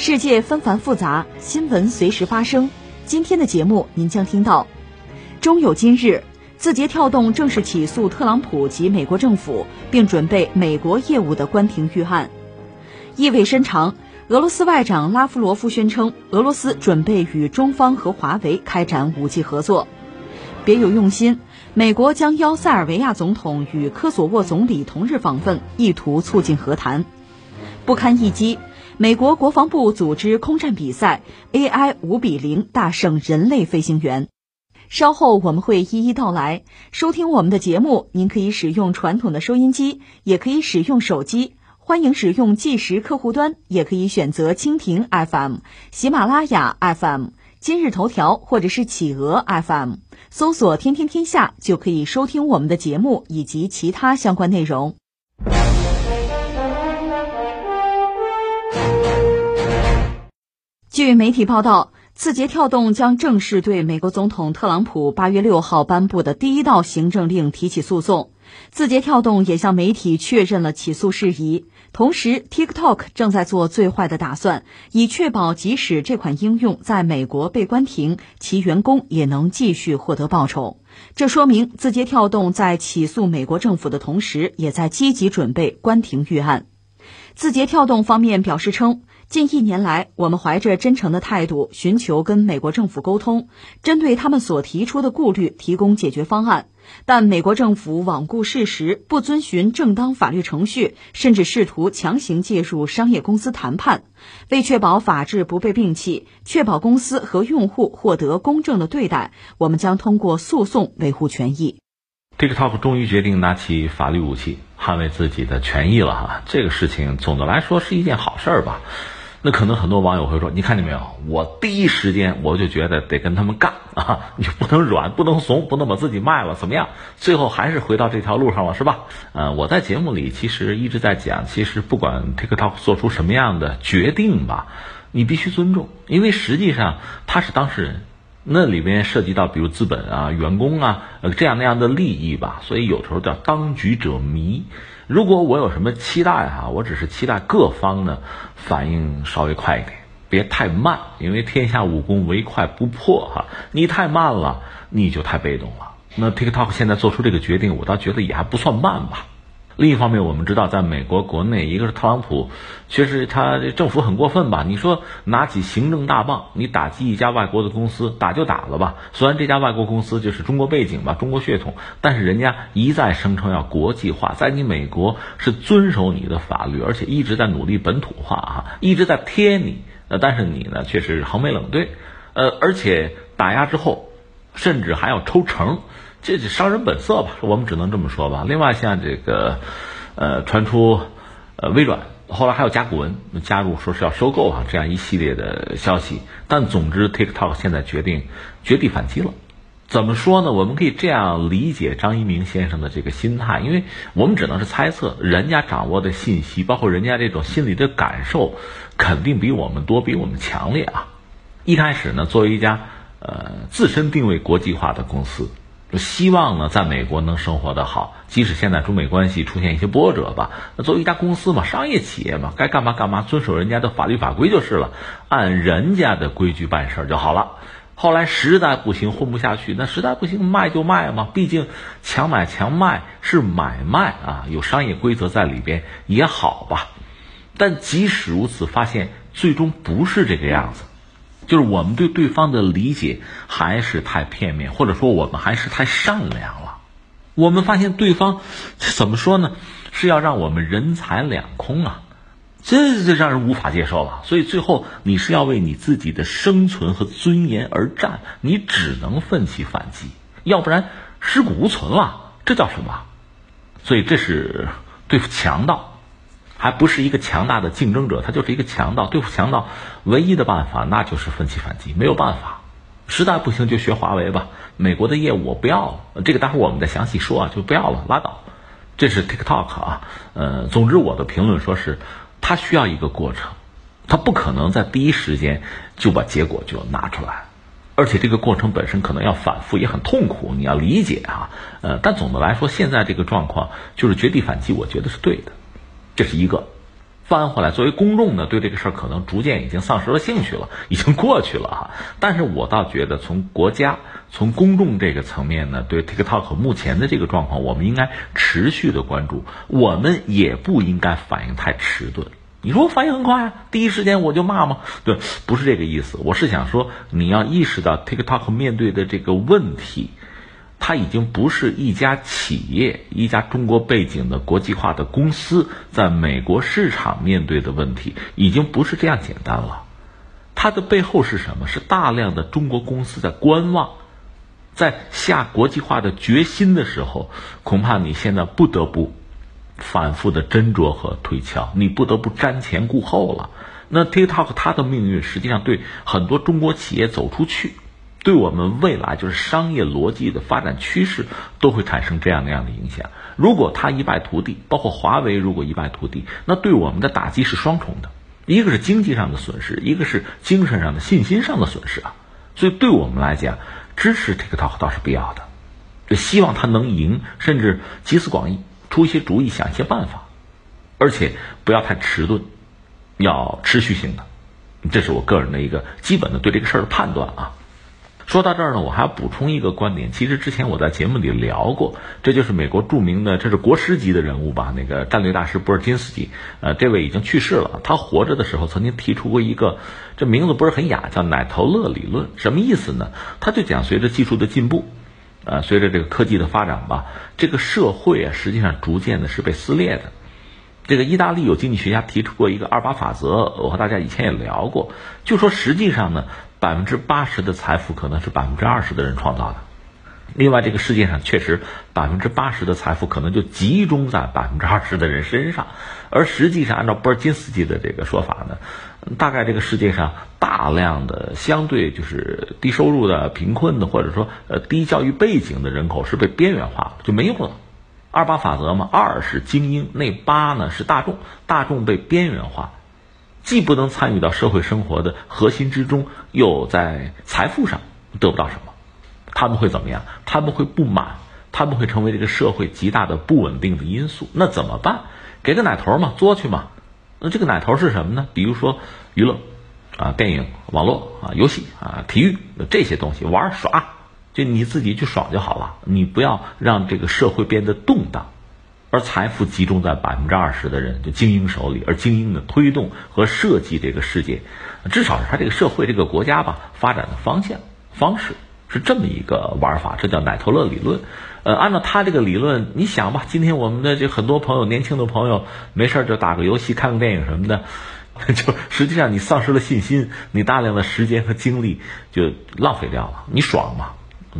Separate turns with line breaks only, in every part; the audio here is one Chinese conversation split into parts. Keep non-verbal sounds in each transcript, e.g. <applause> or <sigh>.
世界纷繁复杂，新闻随时发生。今天的节目您将听到：终有今日，字节跳动正式起诉特朗普及美国政府，并准备美国业务的关停预案，意味深长。俄罗斯外长拉夫罗夫宣称，俄罗斯准备与中方和华为开展武器合作。别有用心，美国将邀塞尔维亚总统与科索沃总理同日访问，意图促进和谈。不堪一击，美国国防部组织空战比赛，AI 五比零大胜人类飞行员。稍后我们会一一道来。收听我们的节目，您可以使用传统的收音机，也可以使用手机。欢迎使用计时客户端，也可以选择蜻蜓 FM、喜马拉雅 FM、今日头条或者是企鹅 FM，搜索“天天天下”就可以收听我们的节目以及其他相关内容。据媒体报道，字节跳动将正式对美国总统特朗普八月六号颁布的第一道行政令提起诉讼。字节跳动也向媒体确认了起诉事宜。同时，TikTok 正在做最坏的打算，以确保即使这款应用在美国被关停，其员工也能继续获得报酬。这说明字节跳动在起诉美国政府的同时，也在积极准备关停预案。字节跳动方面表示称。近一年来，我们怀着真诚的态度，寻求跟美国政府沟通，针对他们所提出的顾虑提供解决方案。但美国政府罔顾事实，不遵循正当法律程序，甚至试图强行介入商业公司谈判。为确保法治不被摒弃，确保公司和用户获得公正的对待，我们将通过诉讼维护权益。
TikTok 终于决定拿起法律武器，捍卫自己的权益了哈。这个事情总的来说是一件好事儿吧。那可能很多网友会说：“你看见没有？我第一时间我就觉得得跟他们干 <laughs> 啊！你不能软，不能怂，不能把自己卖了，怎么样？最后还是回到这条路上了，是吧？”呃，我在节目里其实一直在讲，其实不管 TikTok 做出什么样的决定吧，你必须尊重，因为实际上他是当事人，那里边涉及到比如资本啊、员工啊呃这样那样的利益吧，所以有时候叫当局者迷。如果我有什么期待哈，我只是期待各方呢反应稍微快一点，别太慢，因为天下武功唯快不破哈。你太慢了，你就太被动了。那 TikTok 现在做出这个决定，我倒觉得也还不算慢吧。另一方面，我们知道，在美国国内，一个是特朗普，确实他政府很过分吧？你说拿起行政大棒，你打击一家外国的公司，打就打了吧。虽然这家外国公司就是中国背景吧，中国血统，但是人家一再声称要国际化，在你美国是遵守你的法律，而且一直在努力本土化啊，一直在贴你。呃，但是你呢，却是横眉冷对，呃，而且打压之后，甚至还要抽成。这是商人本色吧，我们只能这么说吧。另外，像这个，呃，传出，呃，微软后来还有甲骨文加入，说是要收购啊，这样一系列的消息。但总之，TikTok 现在决定绝地反击了。怎么说呢？我们可以这样理解张一鸣先生的这个心态，因为我们只能是猜测，人家掌握的信息，包括人家这种心理的感受，肯定比我们多，比我们强烈啊。一开始呢，作为一家呃自身定位国际化的公司。就希望呢，在美国能生活的好，即使现在中美关系出现一些波折吧。那作为一家公司嘛，商业企业嘛，该干嘛干嘛，遵守人家的法律法规就是了，按人家的规矩办事就好了。后来实在不行，混不下去，那实在不行卖就卖嘛，毕竟强买强卖是买卖啊，有商业规则在里边也好吧。但即使如此，发现最终不是这个样子。就是我们对对方的理解还是太片面，或者说我们还是太善良了。我们发现对方怎么说呢？是要让我们人财两空啊，这这让人无法接受了。所以最后你是要为你自己的生存和尊严而战，你只能奋起反击，要不然尸骨无存了。这叫什么？所以这是对付强盗。还不是一个强大的竞争者，他就是一个强盗。对付强盗，唯一的办法那就是奋起反击，没有办法。实在不行就学华为吧。美国的业务我不要了，这个待会儿我们再详细说啊，就不要了，拉倒。这是 TikTok 啊，呃，总之我的评论说是，它需要一个过程，它不可能在第一时间就把结果就拿出来，而且这个过程本身可能要反复，也很痛苦，你要理解啊。呃，但总的来说，现在这个状况就是绝地反击，我觉得是对的，这是一个。翻回来，作为公众呢，对这个事儿可能逐渐已经丧失了兴趣了，已经过去了哈。但是我倒觉得，从国家、从公众这个层面呢，对 TikTok 目前的这个状况，我们应该持续的关注。我们也不应该反应太迟钝。你说我反应很快啊，第一时间我就骂吗？对，不是这个意思。我是想说，你要意识到 TikTok 面对的这个问题。它已经不是一家企业、一家中国背景的国际化的公司在美国市场面对的问题，已经不是这样简单了。它的背后是什么？是大量的中国公司在观望，在下国际化的决心的时候，恐怕你现在不得不反复的斟酌和推敲，你不得不瞻前顾后了。那 TikTok 它的命运，实际上对很多中国企业走出去。对我们未来就是商业逻辑的发展趋势都会产生这样那样的影响。如果它一败涂地，包括华为如果一败涂地，那对我们的打击是双重的，一个是经济上的损失，一个是精神上的信心上的损失啊。所以对我们来讲，支持 TikTok 倒是必要的，就希望它能赢，甚至集思广益，出一些主意，想一些办法，而且不要太迟钝，要持续性的。这是我个人的一个基本的对这个事儿的判断啊。说到这儿呢，我还要补充一个观点。其实之前我在节目里聊过，这就是美国著名的，这是国师级的人物吧？那个战略大师波尔津斯基，呃，这位已经去世了。他活着的时候曾经提出过一个，这名字不是很雅，叫奶头乐理论。什么意思呢？他就讲，随着技术的进步，呃，随着这个科技的发展吧，这个社会啊，实际上逐渐的是被撕裂的。这个意大利有经济学家提出过一个二八法则，我和大家以前也聊过，就说实际上呢。百分之八十的财富可能是百分之二十的人创造的，另外这个世界上确实百分之八十的财富可能就集中在百分之二十的人身上，而实际上按照波尔津斯基的这个说法呢，大概这个世界上大量的相对就是低收入的、贫困的或者说呃低教育背景的人口是被边缘化了，就没用了。二八法则嘛，二是精英，那八呢是大众，大众被边缘化。既不能参与到社会生活的核心之中，又在财富上得不到什么，他们会怎么样？他们会不满，他们会成为这个社会极大的不稳定的因素。那怎么办？给个奶头嘛，作去嘛。那这个奶头是什么呢？比如说娱乐啊，电影、网络啊，游戏啊，体育这些东西玩耍，就你自己去爽就好了。你不要让这个社会变得动荡。而财富集中在百分之二十的人，就精英手里，而精英的推动和设计这个世界，至少是他这个社会、这个国家吧发展的方向方式是这么一个玩法，这叫奶头乐理论。呃，按照他这个理论，你想吧，今天我们的这很多朋友，年轻的朋友，没事就打个游戏、看个电影什么的，<laughs> 就实际上你丧失了信心，你大量的时间和精力就浪费掉了。你爽吗？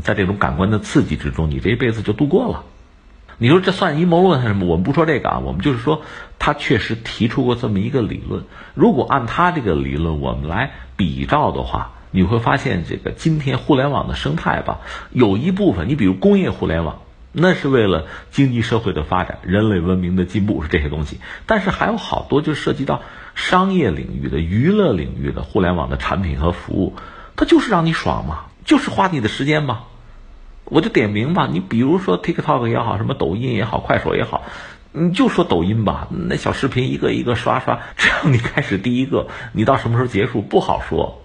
在这种感官的刺激之中，你这一辈子就度过了。你说这算阴谋论还是什么？我们不说这个啊，我们就是说，他确实提出过这么一个理论。如果按他这个理论，我们来比照的话，你会发现，这个今天互联网的生态吧，有一部分，你比如工业互联网，那是为了经济社会的发展、人类文明的进步是这些东西。但是还有好多就涉及到商业领域的、娱乐领域的互联网的产品和服务，它就是让你爽嘛，就是花你的时间嘛。我就点名吧，你比如说 TikTok 也好，什么抖音也好，快手也好，你就说抖音吧，那小视频一个一个刷刷，只要你开始第一个，你到什么时候结束不好说，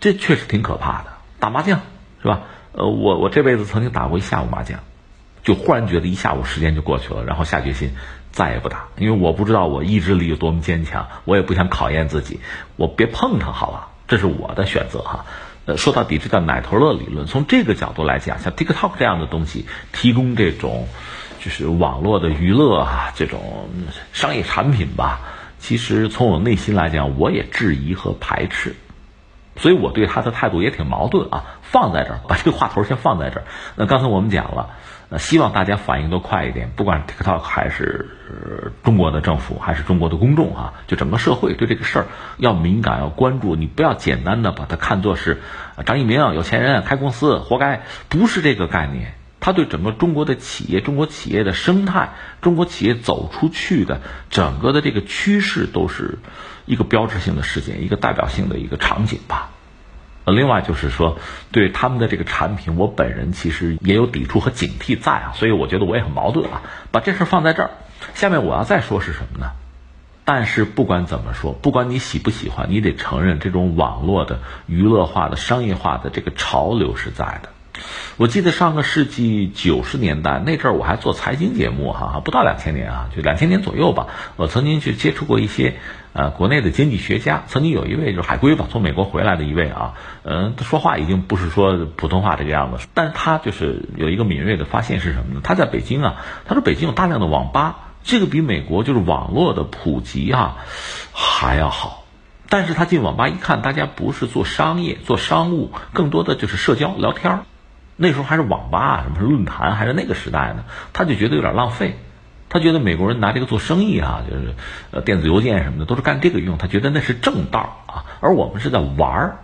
这确实挺可怕的。打麻将是吧？呃，我我这辈子曾经打过一下午麻将，就忽然觉得一下午时间就过去了，然后下决心再也不打，因为我不知道我意志力有多么坚强，我也不想考验自己，我别碰它好了，这是我的选择哈。呃，说到底，这叫奶头乐理论。从这个角度来讲，像 TikTok 这样的东西，提供这种就是网络的娱乐啊，这种商业产品吧，其实从我内心来讲，我也质疑和排斥。所以我对他的态度也挺矛盾啊。放在这儿，把这个话头先放在这儿。那刚才我们讲了，那希望大家反应都快一点，不管 TikTok 还是中国的政府，还是中国的公众啊，就整个社会对这个事儿要敏感，要关注。你不要简单的把它看作是张一鸣有钱人开公司活该，不是这个概念。他对整个中国的企业、中国企业的生态、中国企业走出去的整个的这个趋势，都是一个标志性的事件，一个代表性的一个场景吧。另外就是说，对他们的这个产品，我本人其实也有抵触和警惕在啊，所以我觉得我也很矛盾啊。把这事放在这儿，下面我要再说是什么呢？但是不管怎么说，不管你喜不喜欢，你得承认这种网络的娱乐化的、商业化的这个潮流是在的。我记得上个世纪九十年代那阵儿，我还做财经节目哈，不到两千年啊，就两千年左右吧。我曾经去接触过一些呃国内的经济学家，曾经有一位就是海归吧，从美国回来的一位啊，嗯，他说话已经不是说普通话这个样子，但是他就是有一个敏锐的发现是什么呢？他在北京啊，他说北京有大量的网吧，这个比美国就是网络的普及啊还要好。但是他进网吧一看，大家不是做商业、做商务，更多的就是社交聊天儿。那时候还是网吧，什么论坛，还是那个时代呢？他就觉得有点浪费，他觉得美国人拿这个做生意啊，就是呃电子邮件什么的都是干这个用，他觉得那是正道啊，而我们是在玩儿，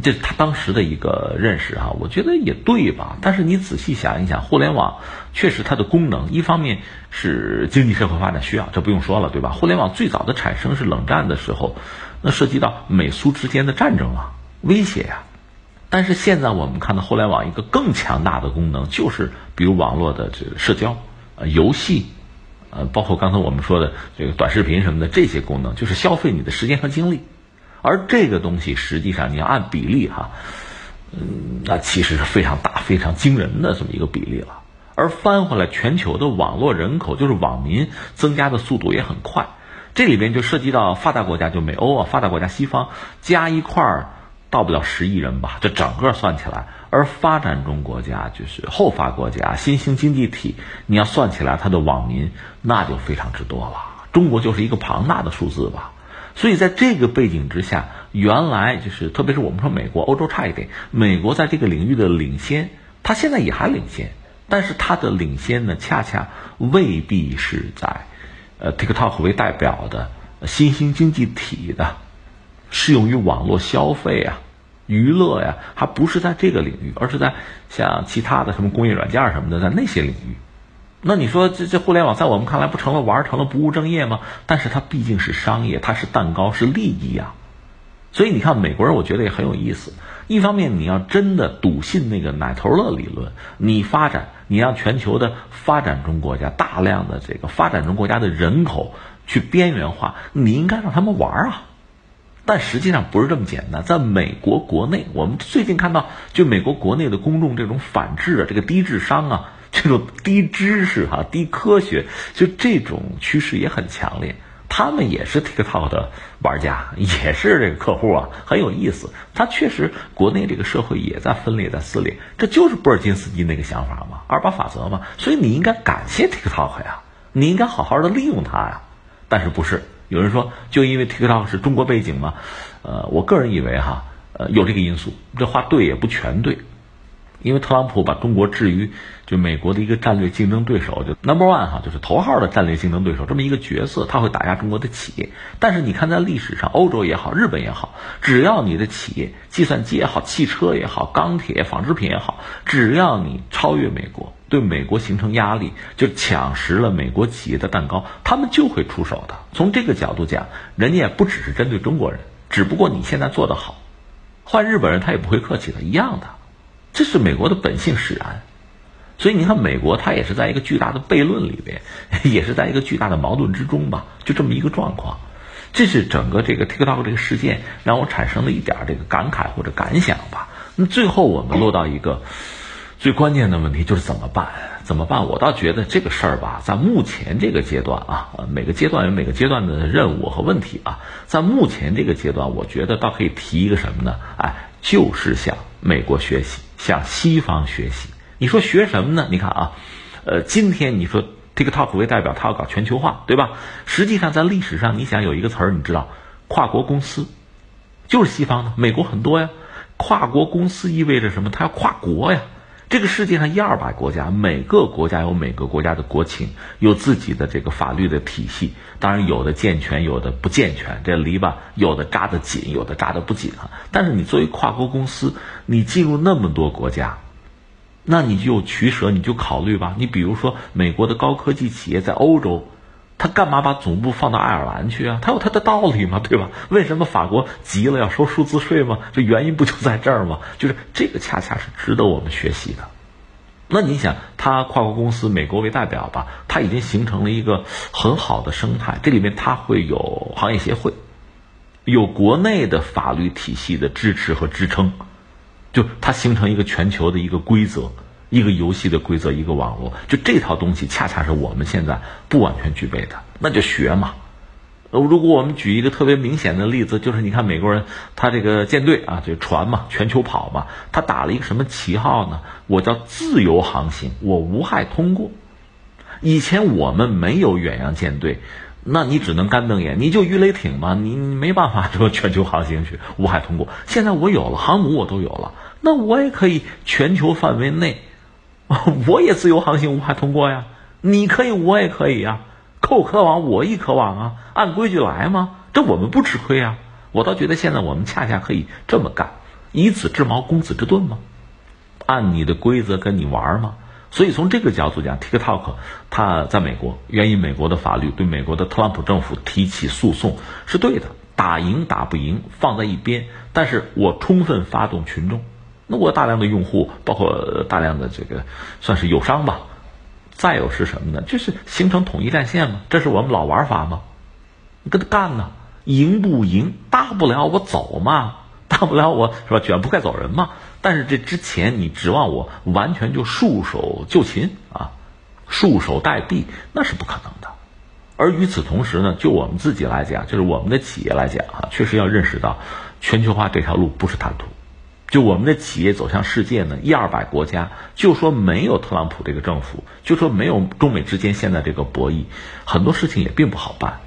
这是他当时的一个认识啊。我觉得也对吧？但是你仔细想一想，互联网确实它的功能，一方面是经济社会发展需要，这不用说了，对吧？互联网最早的产生是冷战的时候，那涉及到美苏之间的战争啊，威胁呀。但是现在我们看到互联网一个更强大的功能，就是比如网络的这个社交、呃游戏，呃包括刚才我们说的这个短视频什么的这些功能，就是消费你的时间和精力。而这个东西实际上你要按比例哈，嗯，那其实是非常大、非常惊人的这么一个比例了。而翻回来，全球的网络人口就是网民增加的速度也很快，这里边就涉及到发达国家，就美欧啊，发达国家西方加一块儿。到不了十亿人吧，这整个算起来，而发展中国家就是后发国家、新兴经济体，你要算起来，它的网民那就非常之多了。中国就是一个庞大的数字吧。所以在这个背景之下，原来就是特别是我们说美国、欧洲差一点，美国在这个领域的领先，它现在也还领先，但是它的领先呢，恰恰未必是在呃 TikTok 为代表的新兴经济体的。适用于网络消费啊、娱乐呀，还不是在这个领域，而是在像其他的什么工业软件什么的，在那些领域。那你说这这互联网在我们看来不成了玩，成了不务正业吗？但是它毕竟是商业，它是蛋糕，是利益呀。所以你看美国人，我觉得也很有意思。一方面你要真的笃信那个奶头乐理论，你发展，你让全球的发展中国家大量的这个发展中国家的人口去边缘化，你应该让他们玩啊。但实际上不是这么简单，在美国国内，我们最近看到，就美国国内的公众这种反智啊，这个低智商啊，<laughs> 这种低知识哈、低科学，就这种趋势也很强烈。他们也是 TikTok 的玩家，<laughs> 也是这个客户啊，很有意思。他确实，国内这个社会也在分裂，在撕裂，这就是布尔金斯基那个想法嘛，二八法则嘛。所以你应该感谢 TikTok 呀，你应该好好的利用它呀，但是不是？有人说，就因为 TikTok 是中国背景嘛，呃，我个人以为哈，呃，有这个因素。这话对也不全对，因为特朗普把中国置于就美国的一个战略竞争对手，就 Number One 哈，就是头号的战略竞争对手这么一个角色，他会打压中国的企业。但是你看，在历史上，欧洲也好，日本也好，只要你的企业，计算机也好，汽车也好，钢铁、纺织品也好，只要你超越美国。对美国形成压力，就抢食了美国企业的蛋糕，他们就会出手的。从这个角度讲，人家也不只是针对中国人，只不过你现在做得好，换日本人他也不会客气的，一样的。这是美国的本性使然。所以你看，美国它也是在一个巨大的悖论里边，<laughs> 也是在一个巨大的矛盾之中吧，就这么一个状况。这是整个这个 TikTok 这个事件让我产生了一点这个感慨或者感想吧。那最后我们落到一个。最关键的问题就是怎么办？怎么办？我倒觉得这个事儿吧，在目前这个阶段啊，每个阶段有每个阶段的任务和问题啊。在目前这个阶段，我觉得倒可以提一个什么呢？哎，就是向美国学习，向西方学习。你说学什么呢？你看啊，呃，今天你说 TikTok 为代表，他要搞全球化，对吧？实际上在历史上，你想有一个词儿，你知道，跨国公司。就是西方的，美国很多呀。跨国公司意味着什么？它要跨国呀。这个世界上一二百国家，每个国家有每个国家的国情，有自己的这个法律的体系。当然，有的健全，有的不健全。这篱笆有的扎得紧，有的扎得不紧啊。但是你作为跨国公司，你进入那么多国家，那你就取舍，你就考虑吧。你比如说，美国的高科技企业在欧洲。他干嘛把总部放到爱尔兰去啊？他有他的道理嘛，对吧？为什么法国急了要收数字税吗？这原因不就在这儿吗？就是这个恰恰是值得我们学习的。那你想，他跨国公司，美国为代表吧，他已经形成了一个很好的生态。这里面他会有行业协会，有国内的法律体系的支持和支撑，就它形成一个全球的一个规则。一个游戏的规则，一个网络，就这套东西，恰恰是我们现在不完全具备的，那就学嘛。呃，如果我们举一个特别明显的例子，就是你看美国人，他这个舰队啊，这船嘛，全球跑嘛，他打了一个什么旗号呢？我叫自由航行，我无害通过。以前我们没有远洋舰队，那你只能干瞪眼，你就鱼雷艇嘛，你你没办法说全球航行去无害通过。现在我有了航母，我都有了，那我也可以全球范围内。<laughs> 我也自由航行无害通过呀，你可以，我也可以呀，扣可往我亦可往啊，按规矩来吗？这我们不吃亏啊。我倒觉得现在我们恰恰可以这么干，以子之矛攻子之盾吗？按你的规则跟你玩吗？所以从这个角度讲，TikTok 它在美国，援引美国的法律对美国的特朗普政府提起诉讼是对的，打赢打不赢放在一边，但是我充分发动群众。那我大量的用户，包括大量的这个，算是友商吧。再有是什么呢？就是形成统一战线嘛，这是我们老玩法嘛。你跟他干呢，赢不赢，大不了我走嘛，大不了我是吧，卷铺盖走人嘛。但是这之前你指望我完全就束手就擒啊，束手待毙，那是不可能的。而与此同时呢，就我们自己来讲，就是我们的企业来讲啊，确实要认识到，全球化这条路不是坦途。就我们的企业走向世界呢，一二百国家，就说没有特朗普这个政府，就说没有中美之间现在这个博弈，很多事情也并不好办。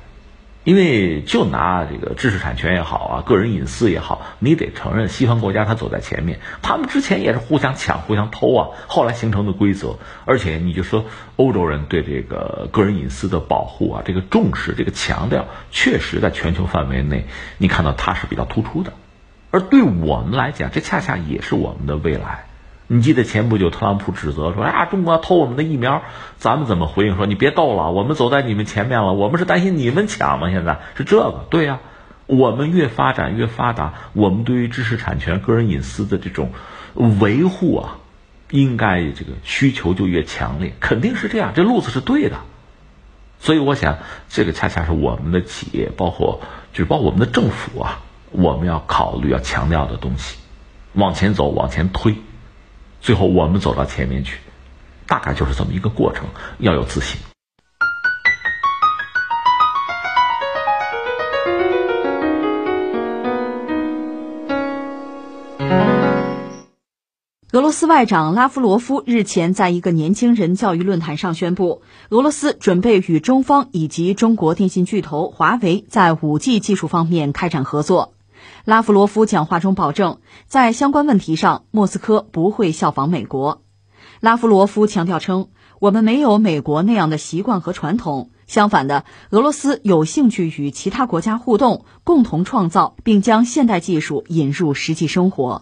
因为就拿这个知识产权也好啊，个人隐私也好，你得承认西方国家它走在前面，他们之前也是互相抢、互相偷啊，后来形成的规则。而且你就说欧洲人对这个个人隐私的保护啊，这个重视、这个强调，确实在全球范围内，你看到它是比较突出的。而对我们来讲，这恰恰也是我们的未来。你记得前不久特朗普指责说：“啊，中国偷我们的疫苗。”咱们怎么回应说：“你别逗了，我们走在你们前面了，我们是担心你们抢吗？”现在是这个，对呀，我们越发展越发达，我们对于知识产权、个人隐私的这种维护啊，应该这个需求就越强烈，肯定是这样，这路子是对的。所以我想，这个恰恰是我们的企业，包括就是包括我们的政府啊。我们要考虑、要强调的东西，往前走、往前推，最后我们走到前面去，大概就是这么一个过程。要有自信。
俄罗斯外长拉夫罗夫日前在一个年轻人教育论坛上宣布，俄罗斯准备与中方以及中国电信巨头华为在 5G 技术方面开展合作。拉夫罗夫讲话中保证，在相关问题上，莫斯科不会效仿美国。拉夫罗夫强调称：“我们没有美国那样的习惯和传统，相反的，俄罗斯有兴趣与其他国家互动，共同创造，并将现代技术引入实际生活。”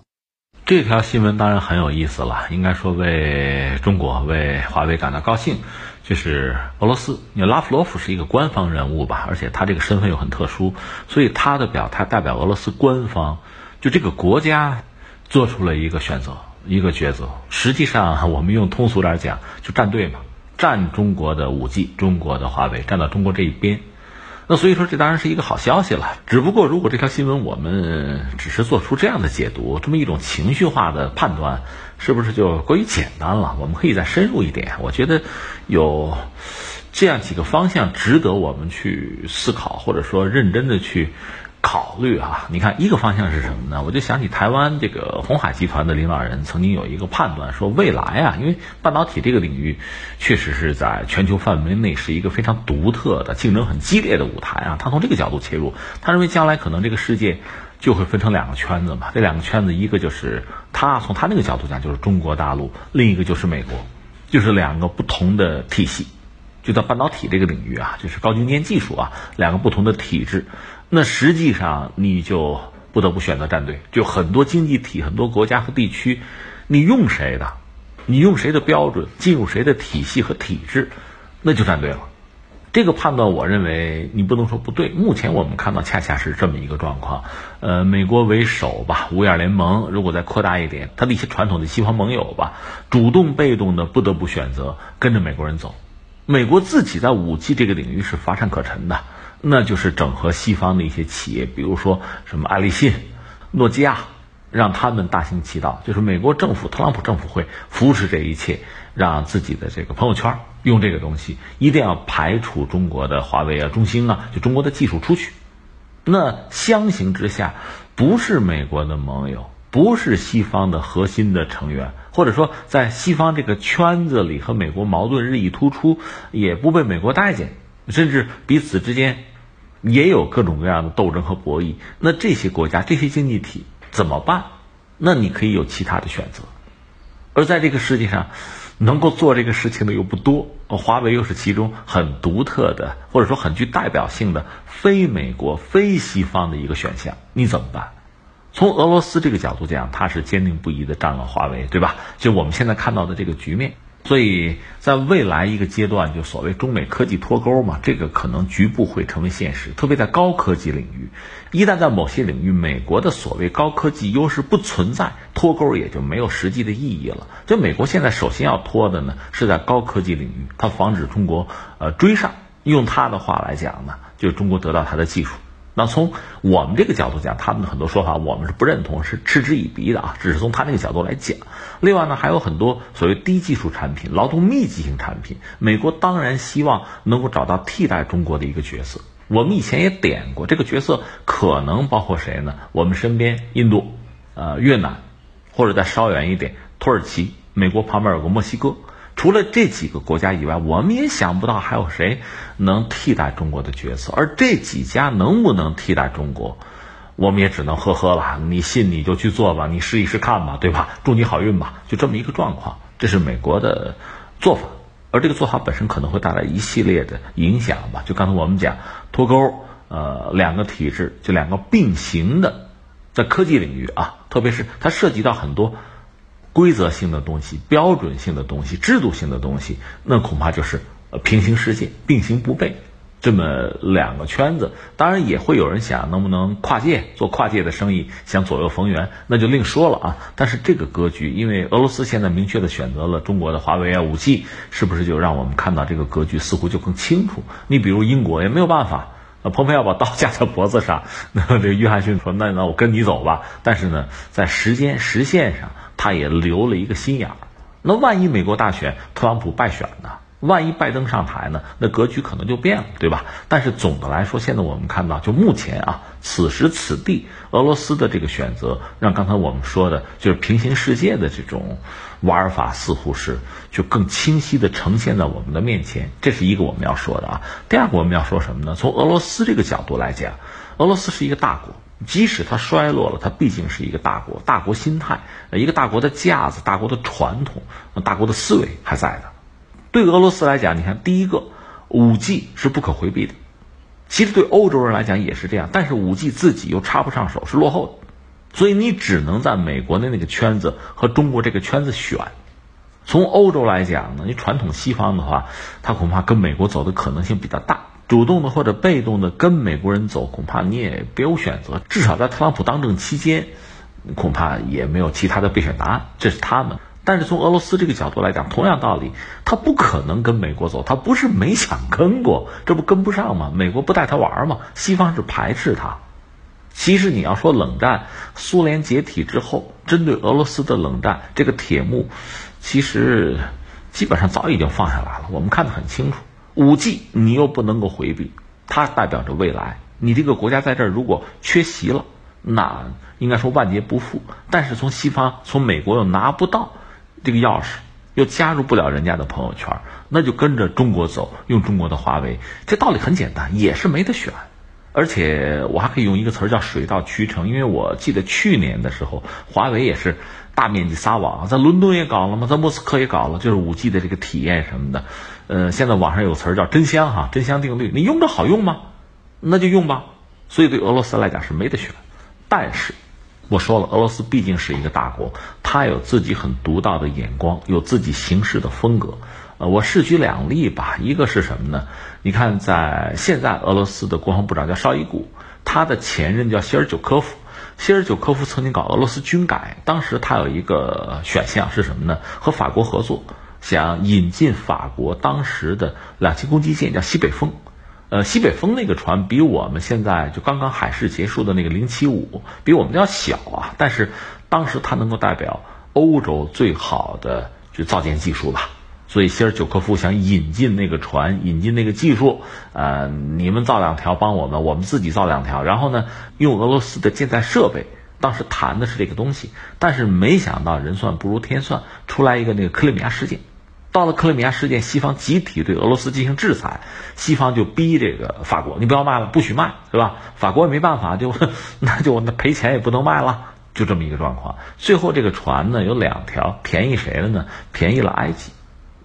这条新闻当然很有意思了，应该说为中国、为华为感到高兴。就是俄罗斯，你拉夫罗夫是一个官方人物吧，而且他这个身份又很特殊，所以他的表态代表俄罗斯官方，就这个国家做出了一个选择，一个抉择。实际上，我们用通俗点讲，就站队嘛，站中国的五 G，中国的华为，站到中国这一边。那所以说，这当然是一个好消息了。只不过，如果这条新闻我们只是做出这样的解读，这么一种情绪化的判断，是不是就过于简单了？我们可以再深入一点。我觉得有这样几个方向值得我们去思考，或者说认真的去。考虑啊，你看一个方向是什么呢？我就想起台湾这个红海集团的领导人曾经有一个判断，说未来啊，因为半导体这个领域确实是在全球范围内是一个非常独特的、竞争很激烈的舞台啊。他从这个角度切入，他认为将来可能这个世界就会分成两个圈子嘛。这两个圈子，一个就是他从他那个角度讲就是中国大陆，另一个就是美国，就是两个不同的体系。就在半导体这个领域啊，就是高精尖技术啊，两个不同的体制。那实际上你就不得不选择站队，就很多经济体、很多国家和地区，你用谁的，你用谁的标准，进入谁的体系和体制，那就站队了。这个判断，我认为你不能说不对。目前我们看到恰恰是这么一个状况。呃，美国为首吧，五眼联盟，如果再扩大一点，它的一些传统的西方盟友吧，主动被动的不得不选择跟着美国人走。美国自己在武器这个领域是乏善可陈的，那就是整合西方的一些企业，比如说什么爱立信、诺基亚，让他们大行其道。就是美国政府、特朗普政府会扶持这一切，让自己的这个朋友圈用这个东西，一定要排除中国的华为啊、中兴啊，就中国的技术出去。那相形之下，不是美国的盟友。不是西方的核心的成员，或者说在西方这个圈子里和美国矛盾日益突出，也不被美国待见，甚至彼此之间也有各种各样的斗争和博弈。那这些国家、这些经济体怎么办？那你可以有其他的选择。而在这个世界上，能够做这个事情的又不多，华为又是其中很独特的，或者说很具代表性的非美国、非西方的一个选项，你怎么办？从俄罗斯这个角度讲，他是坚定不移的站了华为，对吧？就我们现在看到的这个局面，所以在未来一个阶段，就所谓中美科技脱钩嘛，这个可能局部会成为现实。特别在高科技领域，一旦在某些领域美国的所谓高科技优势不存在，脱钩也就没有实际的意义了。就美国现在首先要脱的呢，是在高科技领域，它防止中国呃追上。用他的话来讲呢，就是中国得到它的技术。那从我们这个角度讲，他们的很多说法我们是不认同，是嗤之以鼻的啊。只是从他那个角度来讲。另外呢，还有很多所谓低技术产品、劳动密集型产品，美国当然希望能够找到替代中国的一个角色。我们以前也点过这个角色，可能包括谁呢？我们身边印度、呃越南，或者再稍远一点土耳其，美国旁边有个墨西哥。除了这几个国家以外，我们也想不到还有谁能替代中国的角色。而这几家能不能替代中国，我们也只能呵呵了。你信你就去做吧，你试一试看吧，对吧？祝你好运吧，就这么一个状况。这是美国的做法，而这个做法本身可能会带来一系列的影响吧。就刚才我们讲脱钩，呃，两个体制就两个并行的，在科技领域啊，特别是它涉及到很多。规则性的东西、标准性的东西、制度性的东西，那恐怕就是平行世界、并行不悖这么两个圈子。当然也会有人想，能不能跨界做跨界的生意，想左右逢源，那就另说了啊。但是这个格局，因为俄罗斯现在明确的选择了中国的华为啊、五 G，是不是就让我们看到这个格局似乎就更清楚？你比如英国也没有办法，呃，蓬佩奥把刀架在脖子上，<laughs> 那这个约翰逊说：“那那我跟你走吧。”但是呢，在时间时线上。他也留了一个心眼儿，那万一美国大选特朗普败选呢？万一拜登上台呢？那格局可能就变了，对吧？但是总的来说，现在我们看到，就目前啊，此时此地，俄罗斯的这个选择，让刚才我们说的，就是平行世界的这种玩法，似乎是就更清晰的呈现在我们的面前。这是一个我们要说的啊。第二个我们要说什么呢？从俄罗斯这个角度来讲，俄罗斯是一个大国。即使它衰落了，它毕竟是一个大国，大国心态，一个大国的架子，大国的传统，大国的思维还在的。对俄罗斯来讲，你看，第一个，五 G 是不可回避的。其实对欧洲人来讲也是这样，但是五 G 自己又插不上手，是落后的，所以你只能在美国的那个圈子和中国这个圈子选。从欧洲来讲呢，你传统西方的话，它恐怕跟美国走的可能性比较大。主动的或者被动的跟美国人走，恐怕你也别有选择。至少在特朗普当政期间，恐怕也没有其他的备选答案。这是他们。但是从俄罗斯这个角度来讲，同样道理，他不可能跟美国走。他不是没想跟过，这不跟不上吗？美国不带他玩吗？西方是排斥他。其实你要说冷战，苏联解体之后，针对俄罗斯的冷战这个铁幕，其实基本上早已经放下来了。我们看得很清楚。五 G 你又不能够回避，它代表着未来。你这个国家在这儿如果缺席了，那应该说万劫不复。但是从西方、从美国又拿不到这个钥匙，又加入不了人家的朋友圈，那就跟着中国走，用中国的华为。这道理很简单，也是没得选。而且我还可以用一个词儿叫水到渠成，因为我记得去年的时候，华为也是大面积撒网，在伦敦也搞了嘛，在莫斯科也搞了，就是五 G 的这个体验什么的。呃，现在网上有词儿叫真香哈，真香定律，你用着好用吗？那就用吧。所以对俄罗斯来讲是没得选。但是我说了，俄罗斯毕竟是一个大国，它有自己很独到的眼光，有自己行事的风格。呃，我试举两例吧，一个是什么呢？你看，在现在俄罗斯的国防部长叫绍伊古，他的前任叫谢尔久科夫。谢尔久科夫曾经搞俄罗斯军改，当时他有一个选项是什么呢？和法国合作，想引进法国当时的两栖攻击舰叫西北风。呃，西北风那个船比我们现在就刚刚海试结束的那个零七五比我们要小啊，但是当时它能够代表欧洲最好的就造舰技术吧。所以，希尔久科夫想引进那个船，引进那个技术，呃，你们造两条帮我们，我们自己造两条，然后呢，用俄罗斯的舰载设备。当时谈的是这个东西，但是没想到人算不如天算，出来一个那个克里米亚事件。到了克里米亚事件，西方集体对俄罗斯进行制裁，西方就逼这个法国，你不要卖了，不许卖，是吧？法国也没办法，就 <laughs> 那就那赔钱也不能卖了，就这么一个状况。最后这个船呢有两条，便宜谁了呢？便宜了埃及。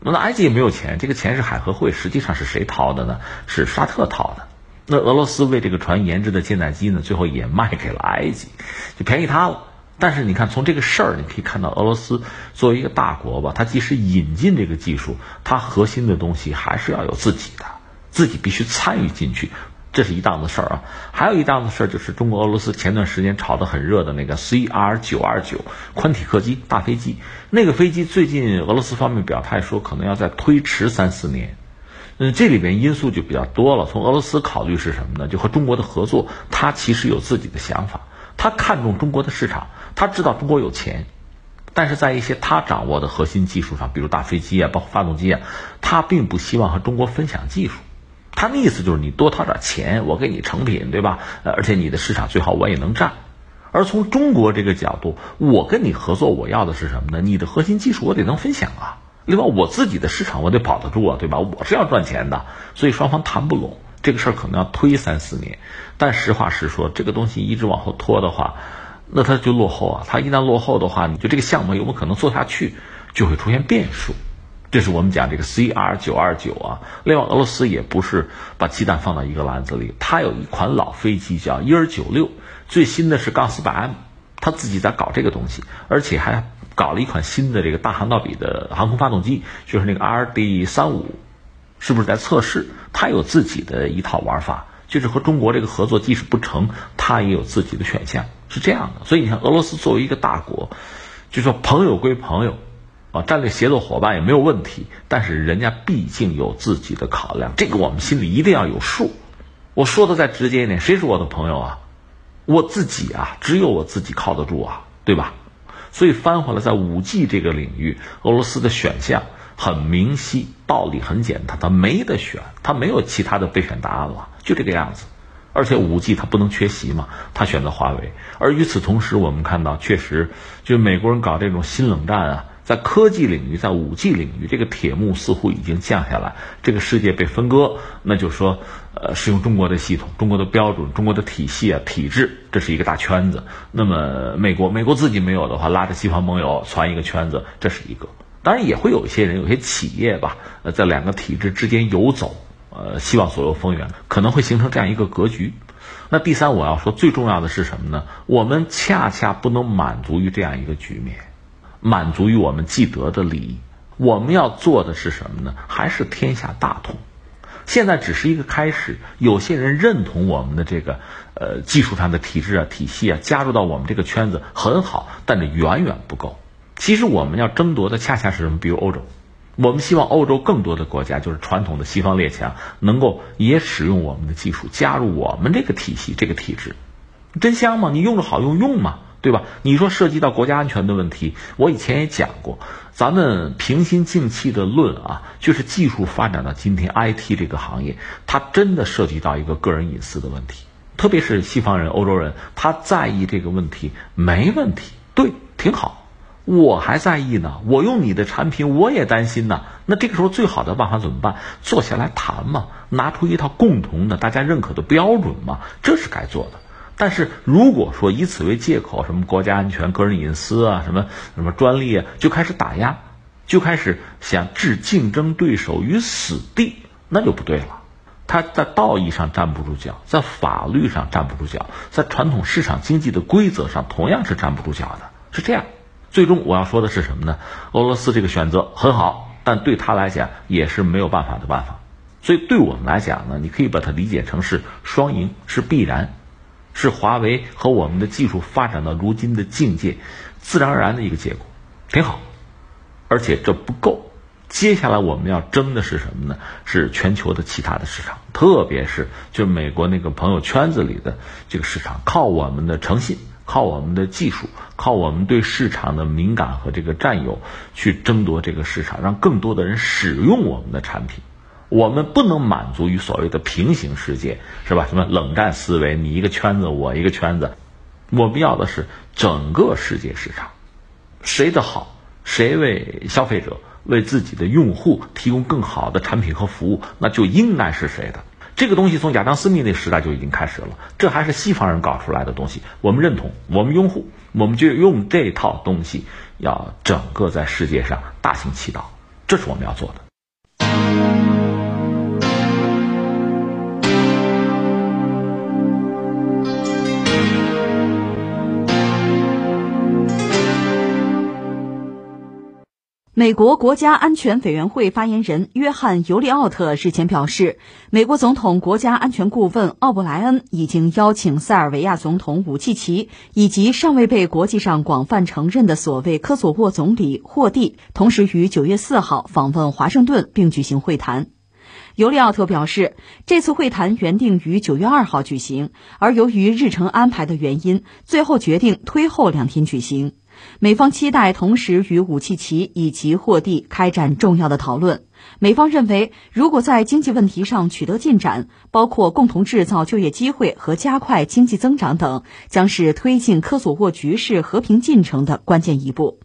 那埃及也没有钱，这个钱是海合会，实际上是谁掏的呢？是沙特掏的。那俄罗斯为这个船研制的舰载机呢，最后也卖给了埃及，就便宜他了。但是你看，从这个事儿你可以看到，俄罗斯作为一个大国吧，它即使引进这个技术，它核心的东西还是要有自己的，自己必须参与进去。这是一档子事儿啊，还有一档子事儿就是中国俄罗斯前段时间炒得很热的那个 CR 九二九宽体客机大飞机，那个飞机最近俄罗斯方面表态说可能要再推迟三四年，嗯，这里边因素就比较多了。从俄罗斯考虑是什么呢？就和中国的合作，他其实有自己的想法，他看重中国的市场，他知道中国有钱，但是在一些他掌握的核心技术上，比如大飞机啊，包括发动机啊，他并不希望和中国分享技术。他的意思就是你多掏点钱，我给你成品，对吧？而且你的市场最好我也能占。而从中国这个角度，我跟你合作，我要的是什么呢？你的核心技术我得能分享啊。另外，我自己的市场我得保得住啊，对吧？我是要赚钱的，所以双方谈不拢，这个事儿可能要推三四年。但实话实说，这个东西一直往后拖的话，那它就落后啊。它一旦落后的话，你就这个项目有没有可能做下去，就会出现变数。这是我们讲这个 CR 九二九啊，另外俄罗斯也不是把鸡蛋放到一个篮子里，它有一款老飞机叫伊尔九六，最新的是杠四百 M，它自己在搞这个东西，而且还搞了一款新的这个大航道比的航空发动机，就是那个 RD 三五，是不是在测试？它有自己的一套玩法，就是和中国这个合作即使不成，它也有自己的选项，是这样的。所以你看，俄罗斯作为一个大国，就说朋友归朋友。啊，战略协作伙伴也没有问题，但是人家毕竟有自己的考量，这个我们心里一定要有数。我说的再直接一点，谁是我的朋友啊？我自己啊，只有我自己靠得住啊，对吧？所以翻回来，在五 G 这个领域，俄罗斯的选项很明晰，道理很简单，他没得选，他没有其他的备选答案了，就这个样子。而且五 G 它不能缺席嘛，他选择华为。而与此同时，我们看到，确实，就美国人搞这种新冷战啊。在科技领域，在五 G 领域，这个铁幕似乎已经降下来，这个世界被分割，那就说，呃，使用中国的系统、中国的标准、中国的体系啊、体制，这是一个大圈子。那么美国，美国自己没有的话，拉着西方盟友传一个圈子，这是一个。当然也会有一些人、有些企业吧，呃，在两个体制之间游走，呃，希望左右逢源，可能会形成这样一个格局。那第三，我要说最重要的是什么呢？我们恰恰不能满足于这样一个局面。满足于我们既得的利益，我们要做的是什么呢？还是天下大同？现在只是一个开始。有些人认同我们的这个呃技术上的体制啊、体系啊，加入到我们这个圈子很好，但这远远不够。其实我们要争夺的恰恰是什么？比如欧洲，我们希望欧洲更多的国家，就是传统的西方列强，能够也使用我们的技术，加入我们这个体系、这个体制，真香吗？你用着好用用吗？对吧？你说涉及到国家安全的问题，我以前也讲过，咱们平心静气的论啊，就是技术发展到今天，IT 这个行业，它真的涉及到一个个人隐私的问题，特别是西方人、欧洲人，他在意这个问题，没问题，对，挺好。我还在意呢，我用你的产品我也担心呢。那这个时候最好的办法怎么办？坐下来谈嘛，拿出一套共同的、大家认可的标准嘛，这是该做的。但是如果说以此为借口，什么国家安全、个人隐私啊，什么什么专利啊，就开始打压，就开始想置竞争对手于死地，那就不对了。他在道义上站不住脚，在法律上站不住脚，在传统市场经济的规则上同样是站不住脚的，是这样。最终我要说的是什么呢？俄罗斯这个选择很好，但对他来讲也是没有办法的办法。所以对我们来讲呢，你可以把它理解成是双赢，是必然。是华为和我们的技术发展到如今的境界，自然而然的一个结果，挺好。而且这不够，接下来我们要争的是什么呢？是全球的其他的市场，特别是就美国那个朋友圈子里的这个市场，靠我们的诚信，靠我们的技术，靠我们对市场的敏感和这个占有，去争夺这个市场，让更多的人使用我们的产品。我们不能满足于所谓的平行世界，是吧？什么冷战思维，你一个圈子，我一个圈子。我们要的是整个世界市场，谁的好，谁为消费者、为自己的用户提供更好的产品和服务，那就应该是谁的。这个东西从亚当·斯密那时代就已经开始了，这还是西方人搞出来的东西。我们认同，我们拥护，我们就用这套东西，要整个在世界上大行其道，这是我们要做的。
美国国家安全委员会发言人约翰·尤利奥特日前表示，美国总统国家安全顾问奥布莱恩已经邀请塞尔维亚总统武契奇以及尚未被国际上广泛承认的所谓科索沃总理霍蒂，同时于九月四号访问华盛顿并举行会谈。尤利奥特表示，这次会谈原定于九月二号举行，而由于日程安排的原因，最后决定推后两天举行。美方期待同时与武契奇以及霍蒂开展重要的讨论。美方认为，如果在经济问题上取得进展，包括共同制造就业机会和加快经济增长等，将是推进科索沃局势和平进程的关键一步。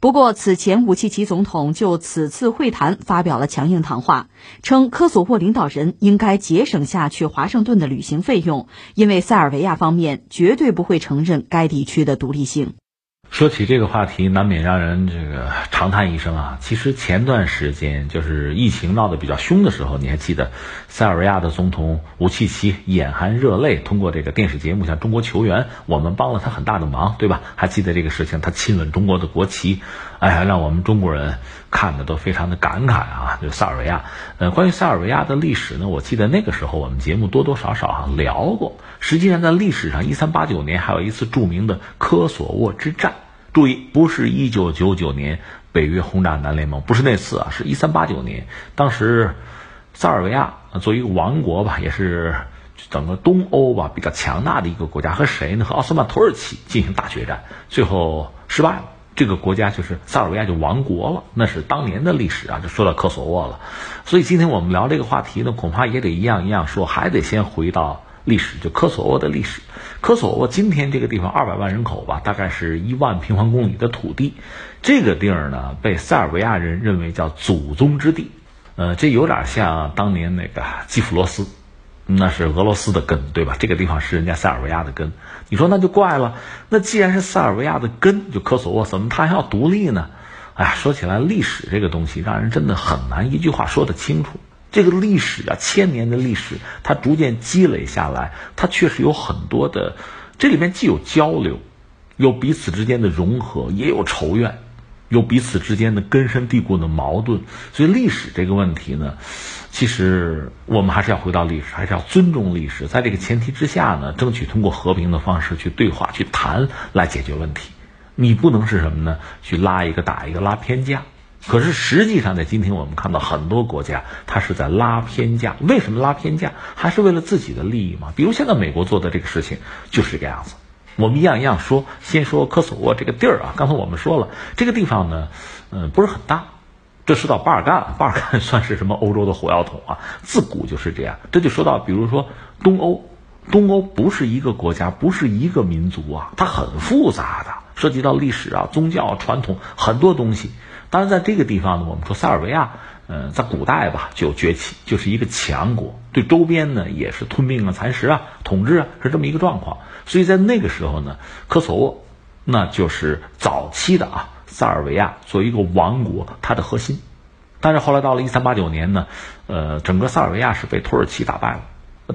不过，此前武契奇总统就此次会谈发表了强硬谈话，称科索沃领导人应该节省下去华盛顿的旅行费用，因为塞尔维亚方面绝对不会承认该地区的独立性。
说起这个话题，难免让人这个长叹一声啊。其实前段时间就是疫情闹得比较凶的时候，你还记得塞尔维亚的总统武契奇眼含热泪通过这个电视节目向中国求援，我们帮了他很大的忙，对吧？还记得这个事情，他亲吻中国的国旗，哎呀，让我们中国人看的都非常的感慨啊。就塞尔维亚，呃，关于塞尔维亚的历史呢，我记得那个时候我们节目多多少少哈聊过。实际上，在历史上，一三八九年还有一次著名的科索沃之战。注意，不是一九九九年北约轰炸南联盟，不是那次啊，是一三八九年。当时，塞尔维亚作为一个王国吧，也是整个东欧吧比较强大的一个国家，和谁呢？和奥斯曼土耳其进行大决战，最后失败了。这个国家就是塞尔维亚就亡国了，那是当年的历史啊。就说到科索沃了，所以今天我们聊这个话题呢，恐怕也得一样一样说，还得先回到。历史就科索沃的历史，科索沃今天这个地方二百万人口吧，大概是一万平方公里的土地，这个地儿呢被塞尔维亚人认为叫祖宗之地，呃，这有点像当年那个基辅罗斯，那是俄罗斯的根，对吧？这个地方是人家塞尔维亚的根，你说那就怪了，那既然是塞尔维亚的根，就科索沃，怎么他还要独立呢？哎呀，说起来历史这个东西，让人真的很难一句话说得清楚。这个历史啊，千年的历史，它逐渐积累下来，它确实有很多的，这里面既有交流，有彼此之间的融合，也有仇怨，有彼此之间的根深蒂固的矛盾。所以历史这个问题呢，其实我们还是要回到历史，还是要尊重历史，在这个前提之下呢，争取通过和平的方式去对话、去谈来解决问题。你不能是什么呢？去拉一个打一个，拉偏架。可是实际上，在今天我们看到很多国家，它是在拉偏架。为什么拉偏架？还是为了自己的利益吗？比如现在美国做的这个事情就是这个样子。我们一样一样说，先说科索沃这个地儿啊。刚才我们说了，这个地方呢，嗯，不是很大。这说到巴尔干，巴尔干 <laughs> 算是什么欧洲的火药桶啊？自古就是这样。这就说到，比如说东欧，东欧不是一个国家，不是一个民族啊，它很复杂的。涉及到历史啊、宗教传统很多东西。当然，在这个地方呢，我们说塞尔维亚，嗯，在古代吧就崛起，就是一个强国，对周边呢也是吞并啊、蚕食啊、统治啊，是这么一个状况。所以在那个时候呢，科索沃那就是早期的啊，塞尔维亚作为一个王国，它的核心。但是后来到了一三八九年呢，呃，整个塞尔维亚是被土耳其打败了。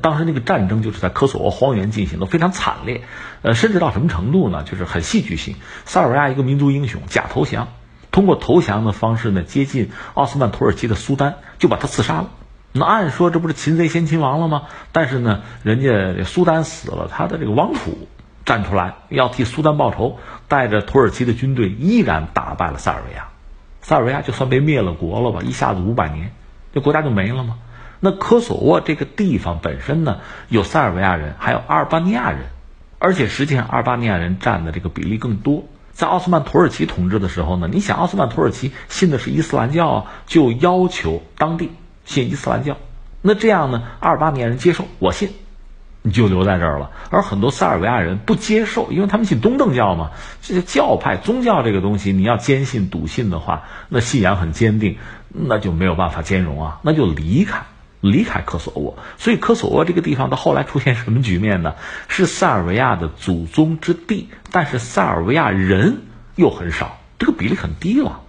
当时那个战争就是在科索沃荒原进行的，非常惨烈。呃，甚至到什么程度呢？就是很戏剧性。塞尔维亚一个民族英雄假投降，通过投降的方式呢接近奥斯曼土耳其的苏丹，就把他刺杀了。那按说这不是擒贼先擒王了吗？但是呢，人家苏丹死了，他的这个王储站出来要替苏丹报仇，带着土耳其的军队依然打败了塞尔维亚。塞尔维亚就算被灭了国了吧，一下子五百年，这国家就没了吗？那科索沃这个地方本身呢，有塞尔维亚人，还有阿尔巴尼亚人，而且实际上阿尔巴尼亚人占的这个比例更多。在奥斯曼土耳其统治的时候呢，你想奥斯曼土耳其信的是伊斯兰教啊，就要求当地信伊斯兰教，那这样呢，阿尔巴尼亚人接受我信。你就留在这儿了，而很多塞尔维亚人不接受，因为他们信东正教嘛。这些教派宗教这个东西，你要坚信笃信的话，那信仰很坚定，那就没有办法兼容啊，那就离开，离开科索沃。所以科索沃这个地方到后来出现什么局面呢？是塞尔维亚的祖宗之地，但是塞尔维亚人又很少，这个比例很低了，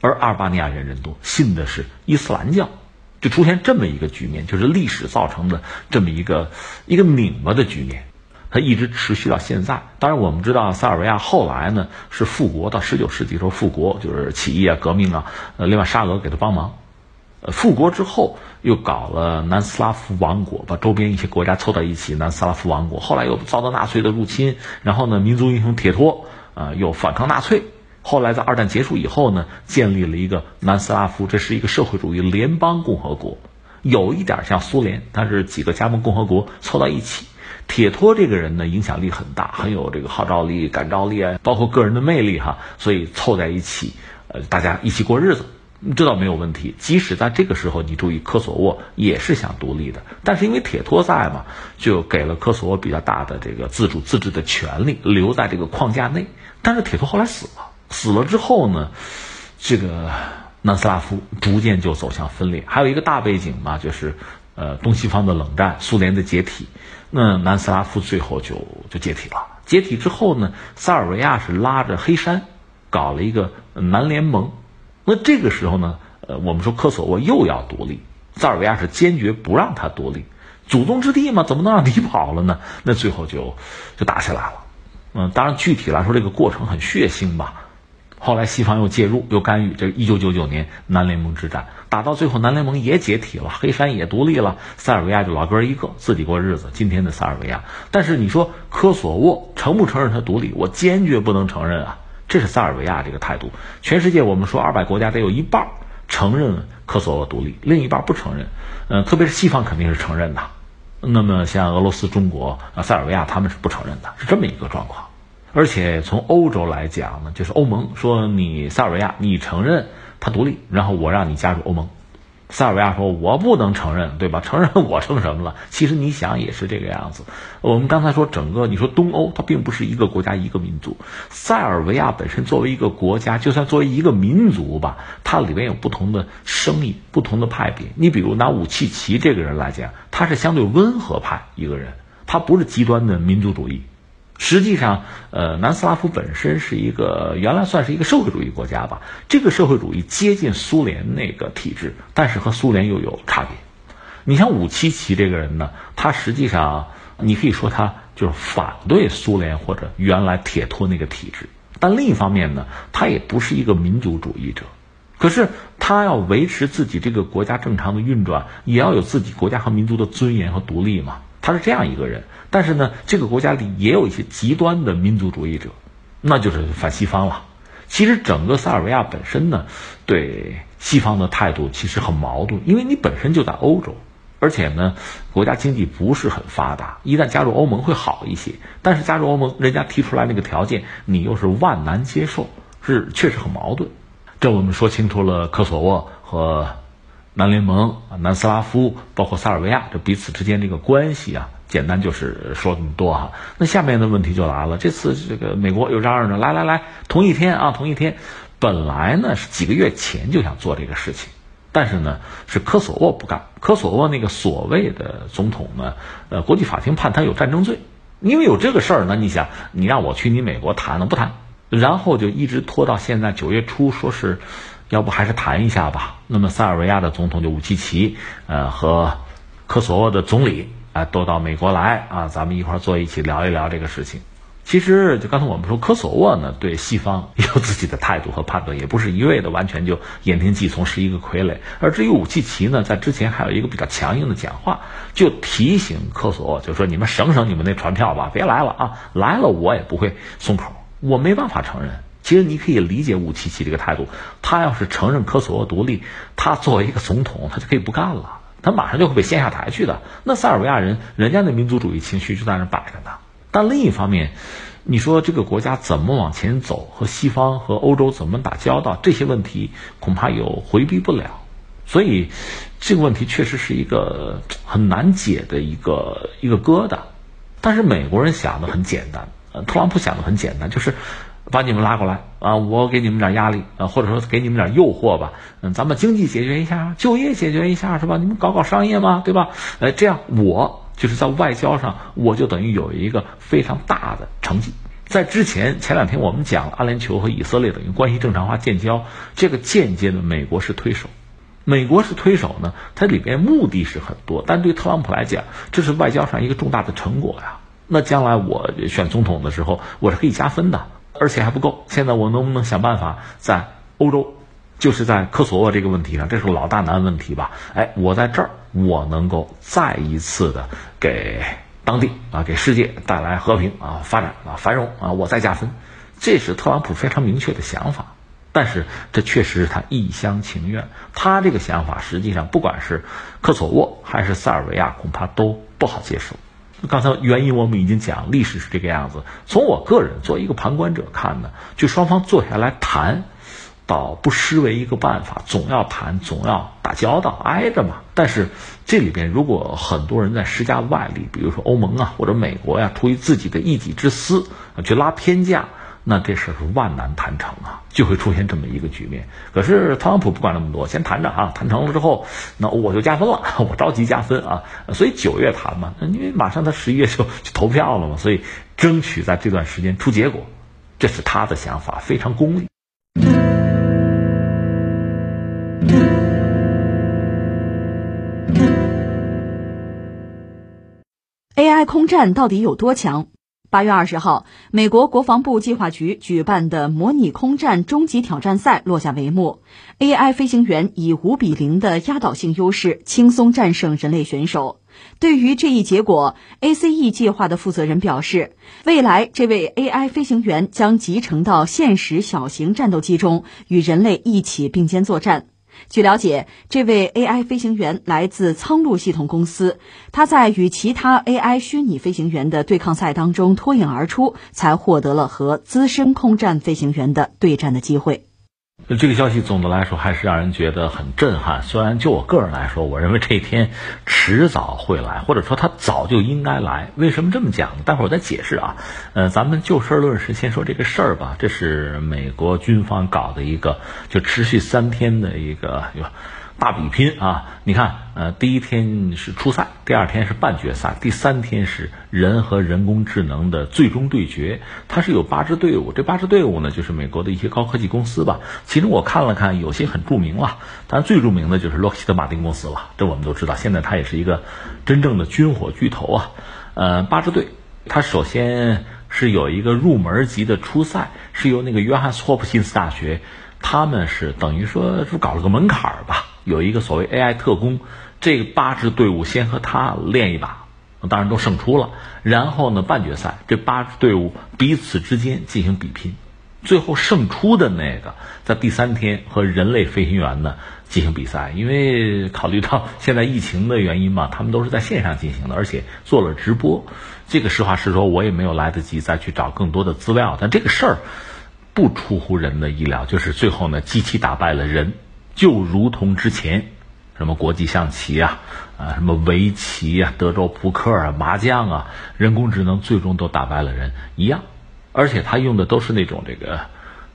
而阿尔巴尼亚人人多，信的是伊斯兰教。就出现这么一个局面，就是历史造成的这么一个一个拧巴的局面，它一直持续到现在。当然，我们知道塞尔维亚后来呢是复国，到十九世纪时候复国，就是起义啊、革命啊，呃，另外沙俄给他帮忙。呃，复国之后又搞了南斯拉夫王国，把周边一些国家凑到一起，南斯拉夫王国。后来又遭到纳粹的入侵，然后呢，民族英雄铁托啊又反抗纳粹。后来在二战结束以后呢，建立了一个南斯拉夫，这是一个社会主义联邦共和国，有一点像苏联，它是几个加盟共和国凑到一起。铁托这个人呢，影响力很大，很有这个号召力、感召力啊，包括个人的魅力哈，所以凑在一起，呃，大家一起过日子，这倒没有问题。即使在这个时候，你注意，科索沃也是想独立的，但是因为铁托在嘛，就给了科索沃比较大的这个自主自治的权利，留在这个框架内。但是铁托后来死了。死了之后呢，这个南斯拉夫逐渐就走向分裂。还有一个大背景嘛，就是呃东西方的冷战，苏联的解体，那南斯拉夫最后就就解体了。解体之后呢，塞尔维亚是拉着黑山搞了一个南联盟。那这个时候呢，呃，我们说科索沃又要独立，塞尔维亚是坚决不让他独立，祖宗之地嘛，怎么能让你跑了呢？那最后就就打起来了。嗯，当然具体来说，这个过程很血腥吧。后来西方又介入，又干预。这一九九九年南联盟之战打到最后，南联盟也解体了，黑山也独立了，塞尔维亚就老哥一个，自己过日子。今天的塞尔维亚，但是你说科索沃承不承认他独立？我坚决不能承认啊！这是塞尔维亚这个态度。全世界我们说二百国家得有一半承认科索沃独立，另一半不承认。嗯，特别是西方肯定是承认的。那么像俄罗斯、中国啊、塞尔维亚他们是不承认的，是这么一个状况。而且从欧洲来讲呢，就是欧盟说你塞尔维亚你承认它独立，然后我让你加入欧盟。塞尔维亚说我不能承认，对吧？<laughs> 承认我成什么了？<laughs> 其实你想也是这个样子。我们刚才说整个你说东欧它并不是一个国家一个民族，塞尔维亚本身作为一个国家，就算作为一个民族吧，它里面有不同的声音、不同的派别。你比如拿武契奇这个人来讲，他是相对温和派一个人，他不是极端的民族主义。实际上，呃，南斯拉夫本身是一个原来算是一个社会主义国家吧。这个社会主义接近苏联那个体制，但是和苏联又有差别。你像武契奇这个人呢，他实际上你可以说他就是反对苏联或者原来铁托那个体制，但另一方面呢，他也不是一个民族主义者。可是他要维持自己这个国家正常的运转，也要有自己国家和民族的尊严和独立嘛。他是这样一个人。但是呢，这个国家里也有一些极端的民族主义者，那就是反西方了。其实整个塞尔维亚本身呢，对西方的态度其实很矛盾，因为你本身就在欧洲，而且呢，国家经济不是很发达。一旦加入欧盟会好一些，但是加入欧盟，人家提出来那个条件，你又是万难接受，是确实很矛盾。这我们说清楚了，科索沃和南联盟、南斯拉夫，包括塞尔维亚，这彼此之间这个关系啊。简单就是说这么多哈。那下面的问题就来了，这次这个美国又嚷嚷着来来来，同一天啊，同一天，本来呢是几个月前就想做这个事情，但是呢是科索沃不干，科索沃那个所谓的总统呢，呃，国际法庭判他有战争罪，因为有这个事儿呢，你想你让我去你美国谈呢不谈，然后就一直拖到现在九月初，说是要不还是谈一下吧。那么塞尔维亚的总统就武契奇，呃和科索沃的总理。啊，都到美国来啊，咱们一块坐一起聊一聊这个事情。其实，就刚才我们说，科索沃呢对西方有自己的态度和判断，也不是一味的完全就言听计从，是一个傀儡。而至于武契奇呢，在之前还有一个比较强硬的讲话，就提醒科索沃，就说你们省省你们那船票吧，别来了啊，来了我也不会松口，我没办法承认。其实你可以理解武契奇这个态度，他要是承认科索沃独立，他作为一个总统，他就可以不干了。他马上就会被掀下台去的。那塞尔维亚人，人家的民族主义情绪就在那摆着呢。但另一方面，你说这个国家怎么往前走，和西方和欧洲怎么打交道，这些问题恐怕有回避不了。所以，这个问题确实是一个很难解的一个一个疙瘩。但是美国人想的很简单，呃，特朗普想的很简单，就是。把你们拉过来啊！我给你们点压力啊，或者说给你们点诱惑吧。嗯，咱们经济解决一下，就业解决一下，是吧？你们搞搞商业嘛，对吧？哎，这样我就是在外交上，我就等于有一个非常大的成绩。在之前前两天我们讲阿联酋和以色列等于关系正常化建交，这个间接的美国是推手。美国是推手呢，它里边目的是很多，但对特朗普来讲，这是外交上一个重大的成果呀。那将来我选总统的时候，我是可以加分的。而且还不够，现在我能不能想办法在欧洲，就是在科索沃这个问题上，这是个老大难问题吧？哎，我在这儿，我能够再一次的给当地啊，给世界带来和平啊、发展啊、繁荣啊，我再加分，这是特朗普非常明确的想法。但是这确实是他一厢情愿，他这个想法实际上不管是科索沃还是塞尔维亚，恐怕都不好接受。刚才原因我们已经讲，历史是这个样子。从我个人作为一个旁观者看呢，就双方坐下来谈，倒不失为一个办法。总要谈，总要打交道，挨着嘛。但是这里边如果很多人在施加外力，比如说欧盟啊或者美国呀，出于自己的一己之私去拉偏架。那这事儿是万难谈成啊，就会出现这么一个局面。可是特朗普不管那么多，先谈着啊，谈成了之后，那我就加分了，我着急加分啊。所以九月谈嘛，因为马上他十一月就就投票了嘛，所以争取在这段时间出结果，这是他的想法，非常功利。
AI 空战到底有多强？八月二十号，美国国防部计划局举办的模拟空战终极挑战赛落下帷幕。AI 飞行员以五比零的压倒性优势，轻松战胜人类选手。对于这一结果，ACE 计划的负责人表示，未来这位 AI 飞行员将集成到现实小型战斗机中，与人类一起并肩作战。据了解，这位 AI 飞行员来自苍鹭系统公司。他在与其他 AI 虚拟飞行员的对抗赛当中脱颖而出，才获得了和资深空战飞行员的对战的机会。
这个消息总的来说还是让人觉得很震撼。虽然就我个人来说，我认为这一天迟早会来，或者说他早就应该来。为什么这么讲？待会儿我再解释啊。呃，咱们就事论事，先说这个事儿吧。这是美国军方搞的一个，就持续三天的一个。大比拼啊！你看，呃，第一天是初赛，第二天是半决赛，第三天是人和人工智能的最终对决。它是有八支队伍，这八支队伍呢，就是美国的一些高科技公司吧。其中我看了看，有些很著名了，但最著名的就是洛克希德马丁公司了。这我们都知道，现在它也是一个真正的军火巨头啊。呃，八支队，它首先是有一个入门级的初赛，是由那个约翰霍普金斯大学，他们是等于说是搞了个门槛儿吧。有一个所谓 AI 特工，这八支队伍先和他练一把，当然都胜出了。然后呢，半决赛这八支队伍彼此之间进行比拼，最后胜出的那个在第三天和人类飞行员呢进行比赛。因为考虑到现在疫情的原因嘛，他们都是在线上进行的，而且做了直播。这个实话实说，我也没有来得及再去找更多的资料。但这个事儿不出乎人的意料，就是最后呢，机器打败了人。就如同之前，什么国际象棋啊，啊，什么围棋啊、德州扑克啊、麻将啊，人工智能最终都打败了人一样，而且它用的都是那种这个。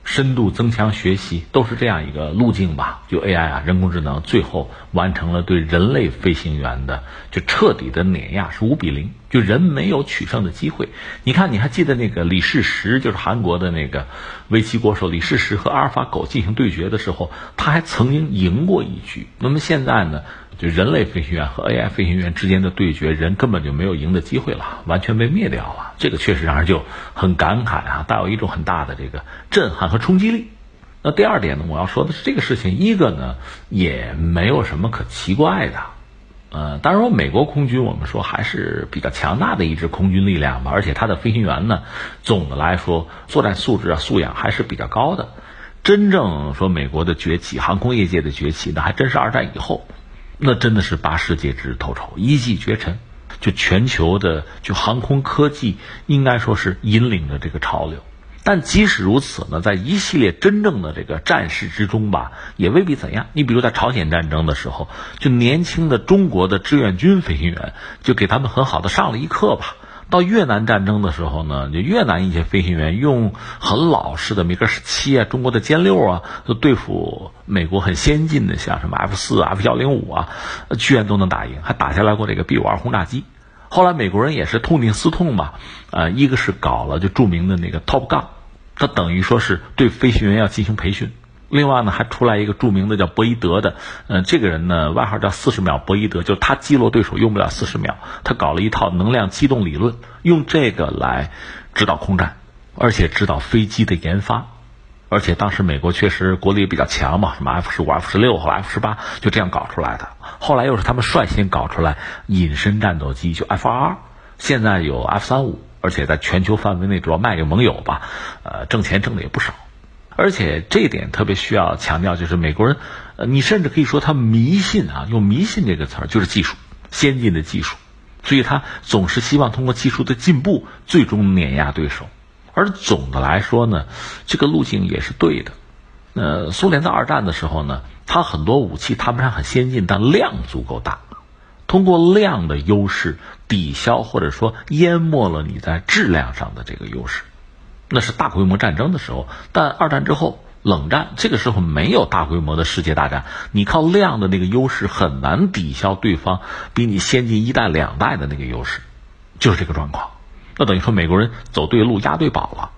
深度增强学习都是这样一个路径吧？就 AI 啊，人工智能最后完成了对人类飞行员的就彻底的碾压，是五比零，就人没有取胜的机会。你看，你还记得那个李世石，就是韩国的那个围棋国手李世石和阿尔法狗进行对决的时候，他还曾经赢过一局。那么现在呢？就人类飞行员和 AI 飞行员之间的对决，人根本就没有赢的机会了，完全被灭掉了。这个确实让人就很感慨啊，带有一种很大的这个震撼和冲击力。那第二点呢，我要说的是这个事情，一个呢也没有什么可奇怪的。呃，当然美国空军，我们说还是比较强大的一支空军力量吧，而且它的飞行员呢，总的来说作战素质啊素养还是比较高的。真正说美国的崛起，航空业界的崛起，那还真是二战以后。那真的是八世界之头筹，一骑绝尘，就全球的就航空科技应该说是引领着这个潮流。但即使如此呢，在一系列真正的这个战事之中吧，也未必怎样。你比如在朝鲜战争的时候，就年轻的中国的志愿军飞行员就给他们很好的上了一课吧。到越南战争的时候呢，就越南一些飞行员用很老式的米格十七啊、中国的歼六啊，就对付美国很先进的像什么 F 四、F 幺零五啊，居然都能打赢，还打下来过这个 B 五二轰炸机。后来美国人也是痛定思痛吧，呃，一个是搞了就著名的那个 Top Gun，它等于说是对飞行员要进行培训。另外呢，还出来一个著名的叫博伊德的，嗯，这个人呢，外号叫四十秒博伊德，就是他击落对手用不了四十秒，他搞了一套能量机动理论，用这个来指导空战，而且指导飞机的研发，而且当时美国确实国力比较强嘛，什么 F 十五、F 十六和 F 十八就这样搞出来的，后来又是他们率先搞出来隐身战斗机，就 F 二，现在有 F 三五，而且在全球范围内主要卖给盟友吧，呃，挣钱挣的也不少。而且这一点特别需要强调，就是美国人，你甚至可以说他迷信啊，用迷信这个词儿，就是技术先进的技术，所以他总是希望通过技术的进步，最终碾压对手。而总的来说呢，这个路径也是对的。呃，苏联在二战的时候呢，它很多武器谈不上很先进，但量足够大，通过量的优势抵消或者说淹没了你在质量上的这个优势。那是大规模战争的时候，但二战之后，冷战这个时候没有大规模的世界大战，你靠量的那个优势很难抵消对方比你先进一代两代的那个优势，就是这个状况。那等于说美国人走对路，押对宝了。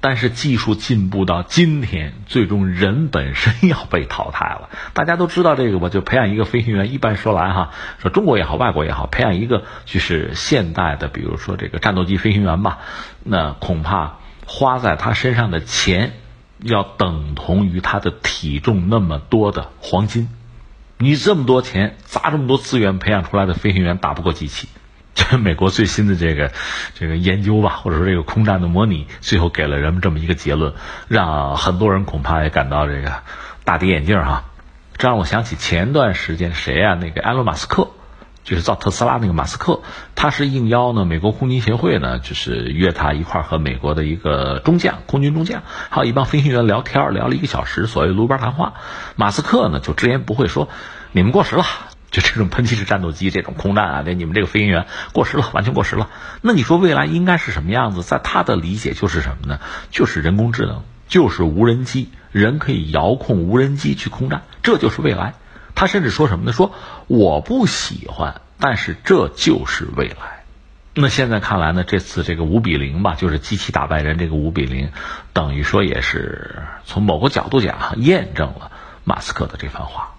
但是技术进步到今天，最终人本身 <laughs> 要被淘汰了。大家都知道这个吧？就培养一个飞行员，一般说来哈，说中国也好，外国也好，培养一个就是现代的，比如说这个战斗机飞行员吧，那恐怕。花在他身上的钱，要等同于他的体重那么多的黄金。你这么多钱砸这么多资源培养出来的飞行员打不过机器。这 <laughs> 美国最新的这个这个研究吧，或者说这个空战的模拟，最后给了人们这么一个结论，让很多人恐怕也感到这个大跌眼镜哈。这让我想起前段时间谁啊？那个埃隆·马斯克。就是造特斯拉那个马斯克，他是应邀呢，美国空军协会呢，就是约他一块儿和美国的一个中将，空军中将，还有一帮飞行员聊天，聊了一个小时，所谓炉边谈话。马斯克呢就直言不讳说：“你们过时了，就这种喷气式战斗机，这种空战啊，这你们这个飞行员过时了，完全过时了。那你说未来应该是什么样子？在他的理解就是什么呢？就是人工智能，就是无人机，人可以遥控无人机去空战，这就是未来。”他甚至说什么呢？说我不喜欢，但是这就是未来。那现在看来呢，这次这个五比零吧，就是机器打败人，这个五比零，等于说也是从某个角度讲验证了马斯克的这番话，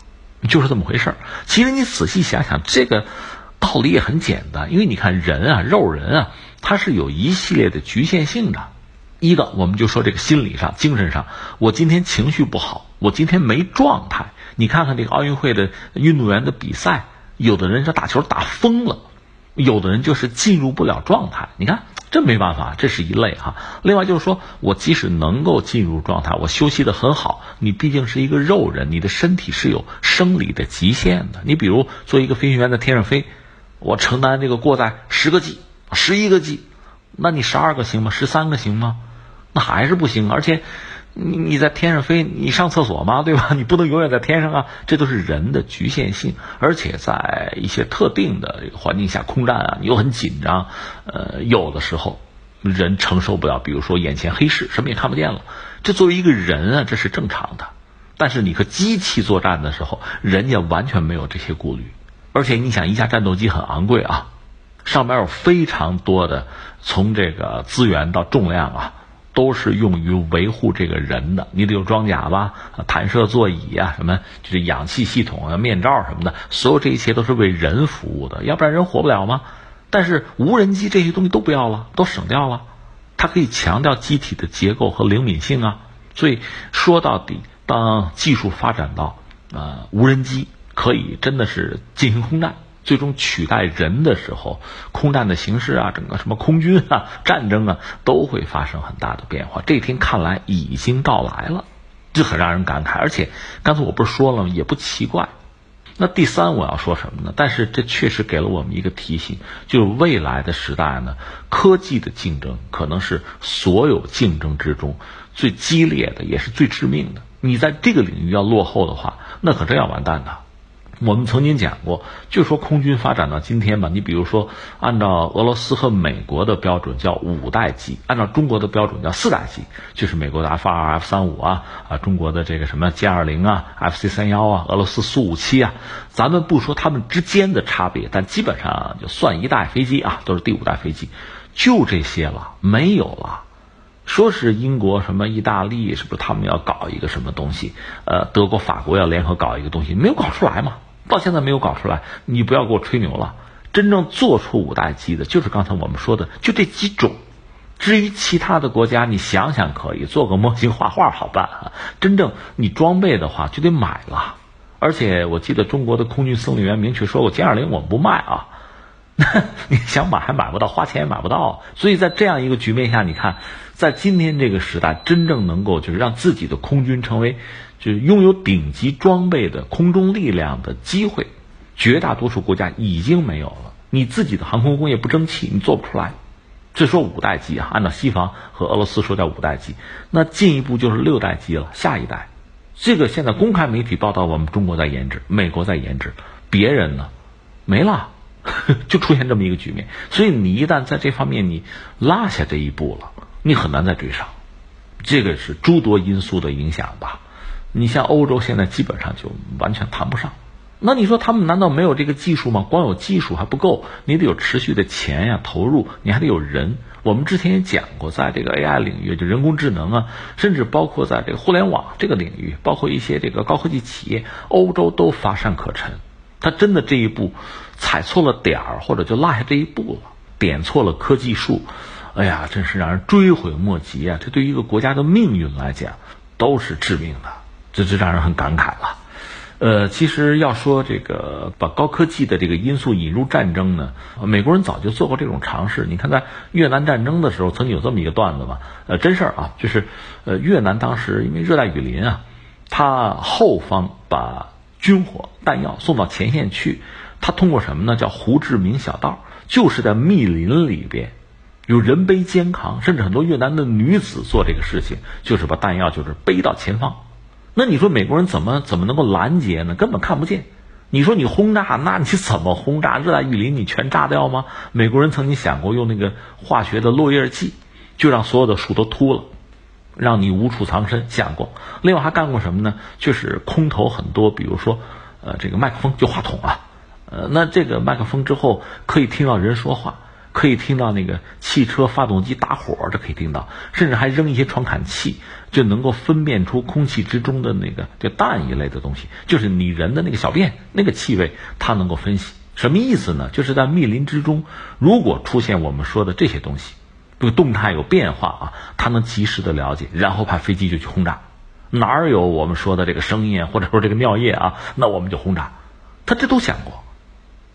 就是这么回事儿。其实你仔细想想，这个道理也很简单，因为你看人啊，肉人啊，他是有一系列的局限性的。一个，我们就说这个心理上、精神上，我今天情绪不好，我今天没状态。你看看这个奥运会的运动员的比赛，有的人是打球打疯了，有的人就是进入不了状态。你看，这没办法，这是一类哈。另外就是说，我即使能够进入状态，我休息的很好，你毕竟是一个肉人，你的身体是有生理的极限的。你比如做一个飞行员在天上飞，我承担这个过载十个 G、十一个 G，那你十二个行吗？十三个行吗？那还是不行，而且。你你在天上飞，你上厕所吗？对吧？<laughs> 你不能永远在天上啊，这都是人的局限性。而且在一些特定的环境下，空战啊，你又很紧张，呃，有的时候人承受不了。比如说眼前黑市，什么也看不见了，这作为一个人啊，这是正常的。但是你和机器作战的时候，人家完全没有这些顾虑。而且你想，一架战斗机很昂贵啊，上面有非常多的从这个资源到重量啊。都是用于维护这个人的，你得有装甲吧，弹射座椅啊，什么就是氧气系统啊、面罩什么的，所有这一切都是为人服务的，要不然人活不了吗？但是无人机这些东西都不要了，都省掉了，它可以强调机体的结构和灵敏性啊。所以说到底，当技术发展到啊无人机可以真的是进行空战。最终取代人的时候，空战的形式啊，整个什么空军啊、<laughs> 战争啊，都会发生很大的变化。这一天看来已经到来了，这很让人感慨。而且刚才我不是说了吗？也不奇怪。那第三我要说什么呢？但是这确实给了我们一个提醒，就是未来的时代呢，科技的竞争可能是所有竞争之中最激烈的，也是最致命的。你在这个领域要落后的话，那可真要完蛋的。我们曾经讲过，就说空军发展到今天吧，你比如说，按照俄罗斯和美国的标准叫五代机，按照中国的标准叫四代机，就是美国的 F 二、F 三五啊，啊，中国的这个什么歼二零啊、FC 三幺啊，俄罗斯苏五七啊，咱们不说他们之间的差别，但基本上就算一代飞机啊，都是第五代飞机，就这些了，没有了。说是英国什么意大利是不是他们要搞一个什么东西？呃，德国、法国要联合搞一个东西，没有搞出来嘛？到现在没有搞出来，你不要给我吹牛了。真正做出五代机的，就是刚才我们说的，就这几种。至于其他的国家，你想想可以做个模型画画好办啊。真正你装备的话，就得买了。而且我记得中国的空军司令员明确说过，歼二零我们不卖啊。<laughs> 你想买还买不到，花钱也买不到。所以在这样一个局面下，你看，在今天这个时代，真正能够就是让自己的空军成为。就是拥有顶级装备的空中力量的机会，绝大多数国家已经没有了。你自己的航空工业不争气，你做不出来。这说五代机啊，按照西方和俄罗斯说叫五代机，那进一步就是六代机了，下一代。这个现在公开媒体报道，我们中国在研制，美国在研制，别人呢没了，<laughs> 就出现这么一个局面。所以你一旦在这方面你落下这一步了，你很难再追上。这个是诸多因素的影响吧。你像欧洲现在基本上就完全谈不上，那你说他们难道没有这个技术吗？光有技术还不够，你得有持续的钱呀投入，你还得有人。我们之前也讲过，在这个 AI 领域，就人工智能啊，甚至包括在这个互联网这个领域，包括一些这个高科技企业，欧洲都乏善可陈。他真的这一步踩错了点儿，或者就落下这一步了，点错了科技树，哎呀，真是让人追悔莫及啊！这对于一个国家的命运来讲，都是致命的。这这让人很感慨了，呃，其实要说这个把高科技的这个因素引入战争呢，美国人早就做过这种尝试。你看，在越南战争的时候，曾经有这么一个段子嘛，呃，真事儿啊，就是呃，越南当时因为热带雨林啊，他后方把军火弹药送到前线去，他通过什么呢？叫胡志明小道，就是在密林里边，有人背肩扛，甚至很多越南的女子做这个事情，就是把弹药就是背到前方。那你说美国人怎么怎么能够拦截呢？根本看不见。你说你轰炸，那你怎么轰炸？热带雨林你全炸掉吗？美国人曾经想过用那个化学的落叶剂，就让所有的树都秃了，让你无处藏身。想过。另外还干过什么呢？就是空投很多，比如说，呃，这个麦克风就话筒啊，呃，那这个麦克风之后可以听到人说话。可以听到那个汽车发动机打火，这可以听到，甚至还扔一些传感器，就能够分辨出空气之中的那个就氮一类的东西，就是你人的那个小便那个气味，它能够分析。什么意思呢？就是在密林之中，如果出现我们说的这些东西，这个动态有变化啊，它能及时的了解，然后派飞机就去轰炸。哪儿有我们说的这个声音或者说这个尿液啊，那我们就轰炸。他这都想过，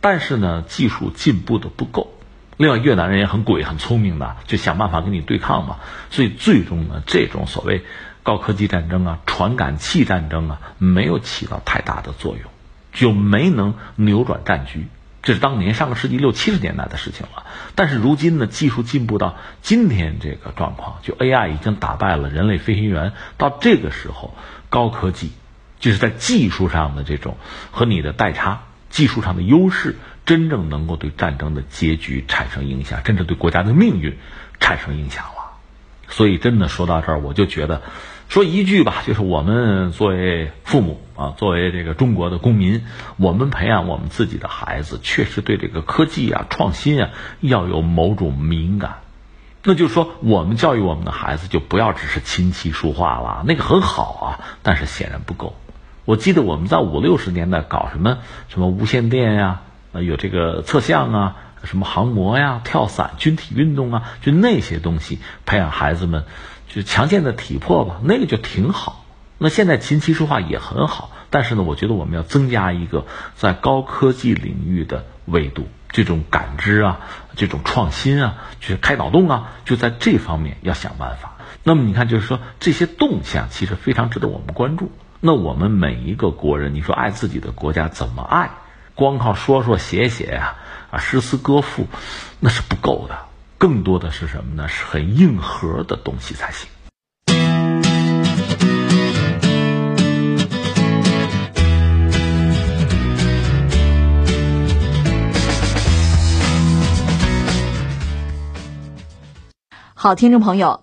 但是呢，技术进步的不够。另外，越南人也很鬼、很聪明的，就想办法跟你对抗嘛。所以最终呢，这种所谓高科技战争啊、传感器战争啊，没有起到太大的作用，就没能扭转战局。这是当年上个世纪六七十年代的事情了。但是如今呢，技术进步到今天这个状况，就 AI 已经打败了人类飞行员。到这个时候，高科技就是在技术上的这种和你的代差、技术上的优势，真正能够对战争的结局产生影响，真正对国家的命运产生影响了。所以，真的说到这儿，我就觉得。说一句吧，就是我们作为父母啊，作为这个中国的公民，我们培养我们自己的孩子，确实对这个科技啊、创新啊要有某种敏感。那就是说，我们教育我们的孩子，就不要只是琴棋书画了，那个很好啊，但是显然不够。我记得我们在五六十年代搞什么什么无线电呀，呃，有这个测向啊，什么航模呀、跳伞、军体运动啊，就那些东西培养孩子们。就强健的体魄吧，那个就挺好。那现在琴棋书画也很好，但是呢，我觉得我们要增加一个在高科技领域的维度，这种感知啊，这种创新啊，就是开脑洞啊，就在这方面要想办法。那么你看，就是说这些动向其实非常值得我们关注。那我们每一个国人，你说爱自己的国家怎么爱？光靠说说写写呀，啊诗词歌赋，那是不够的。更多的是什么呢？是很硬核的东西才行。
好，听众朋友。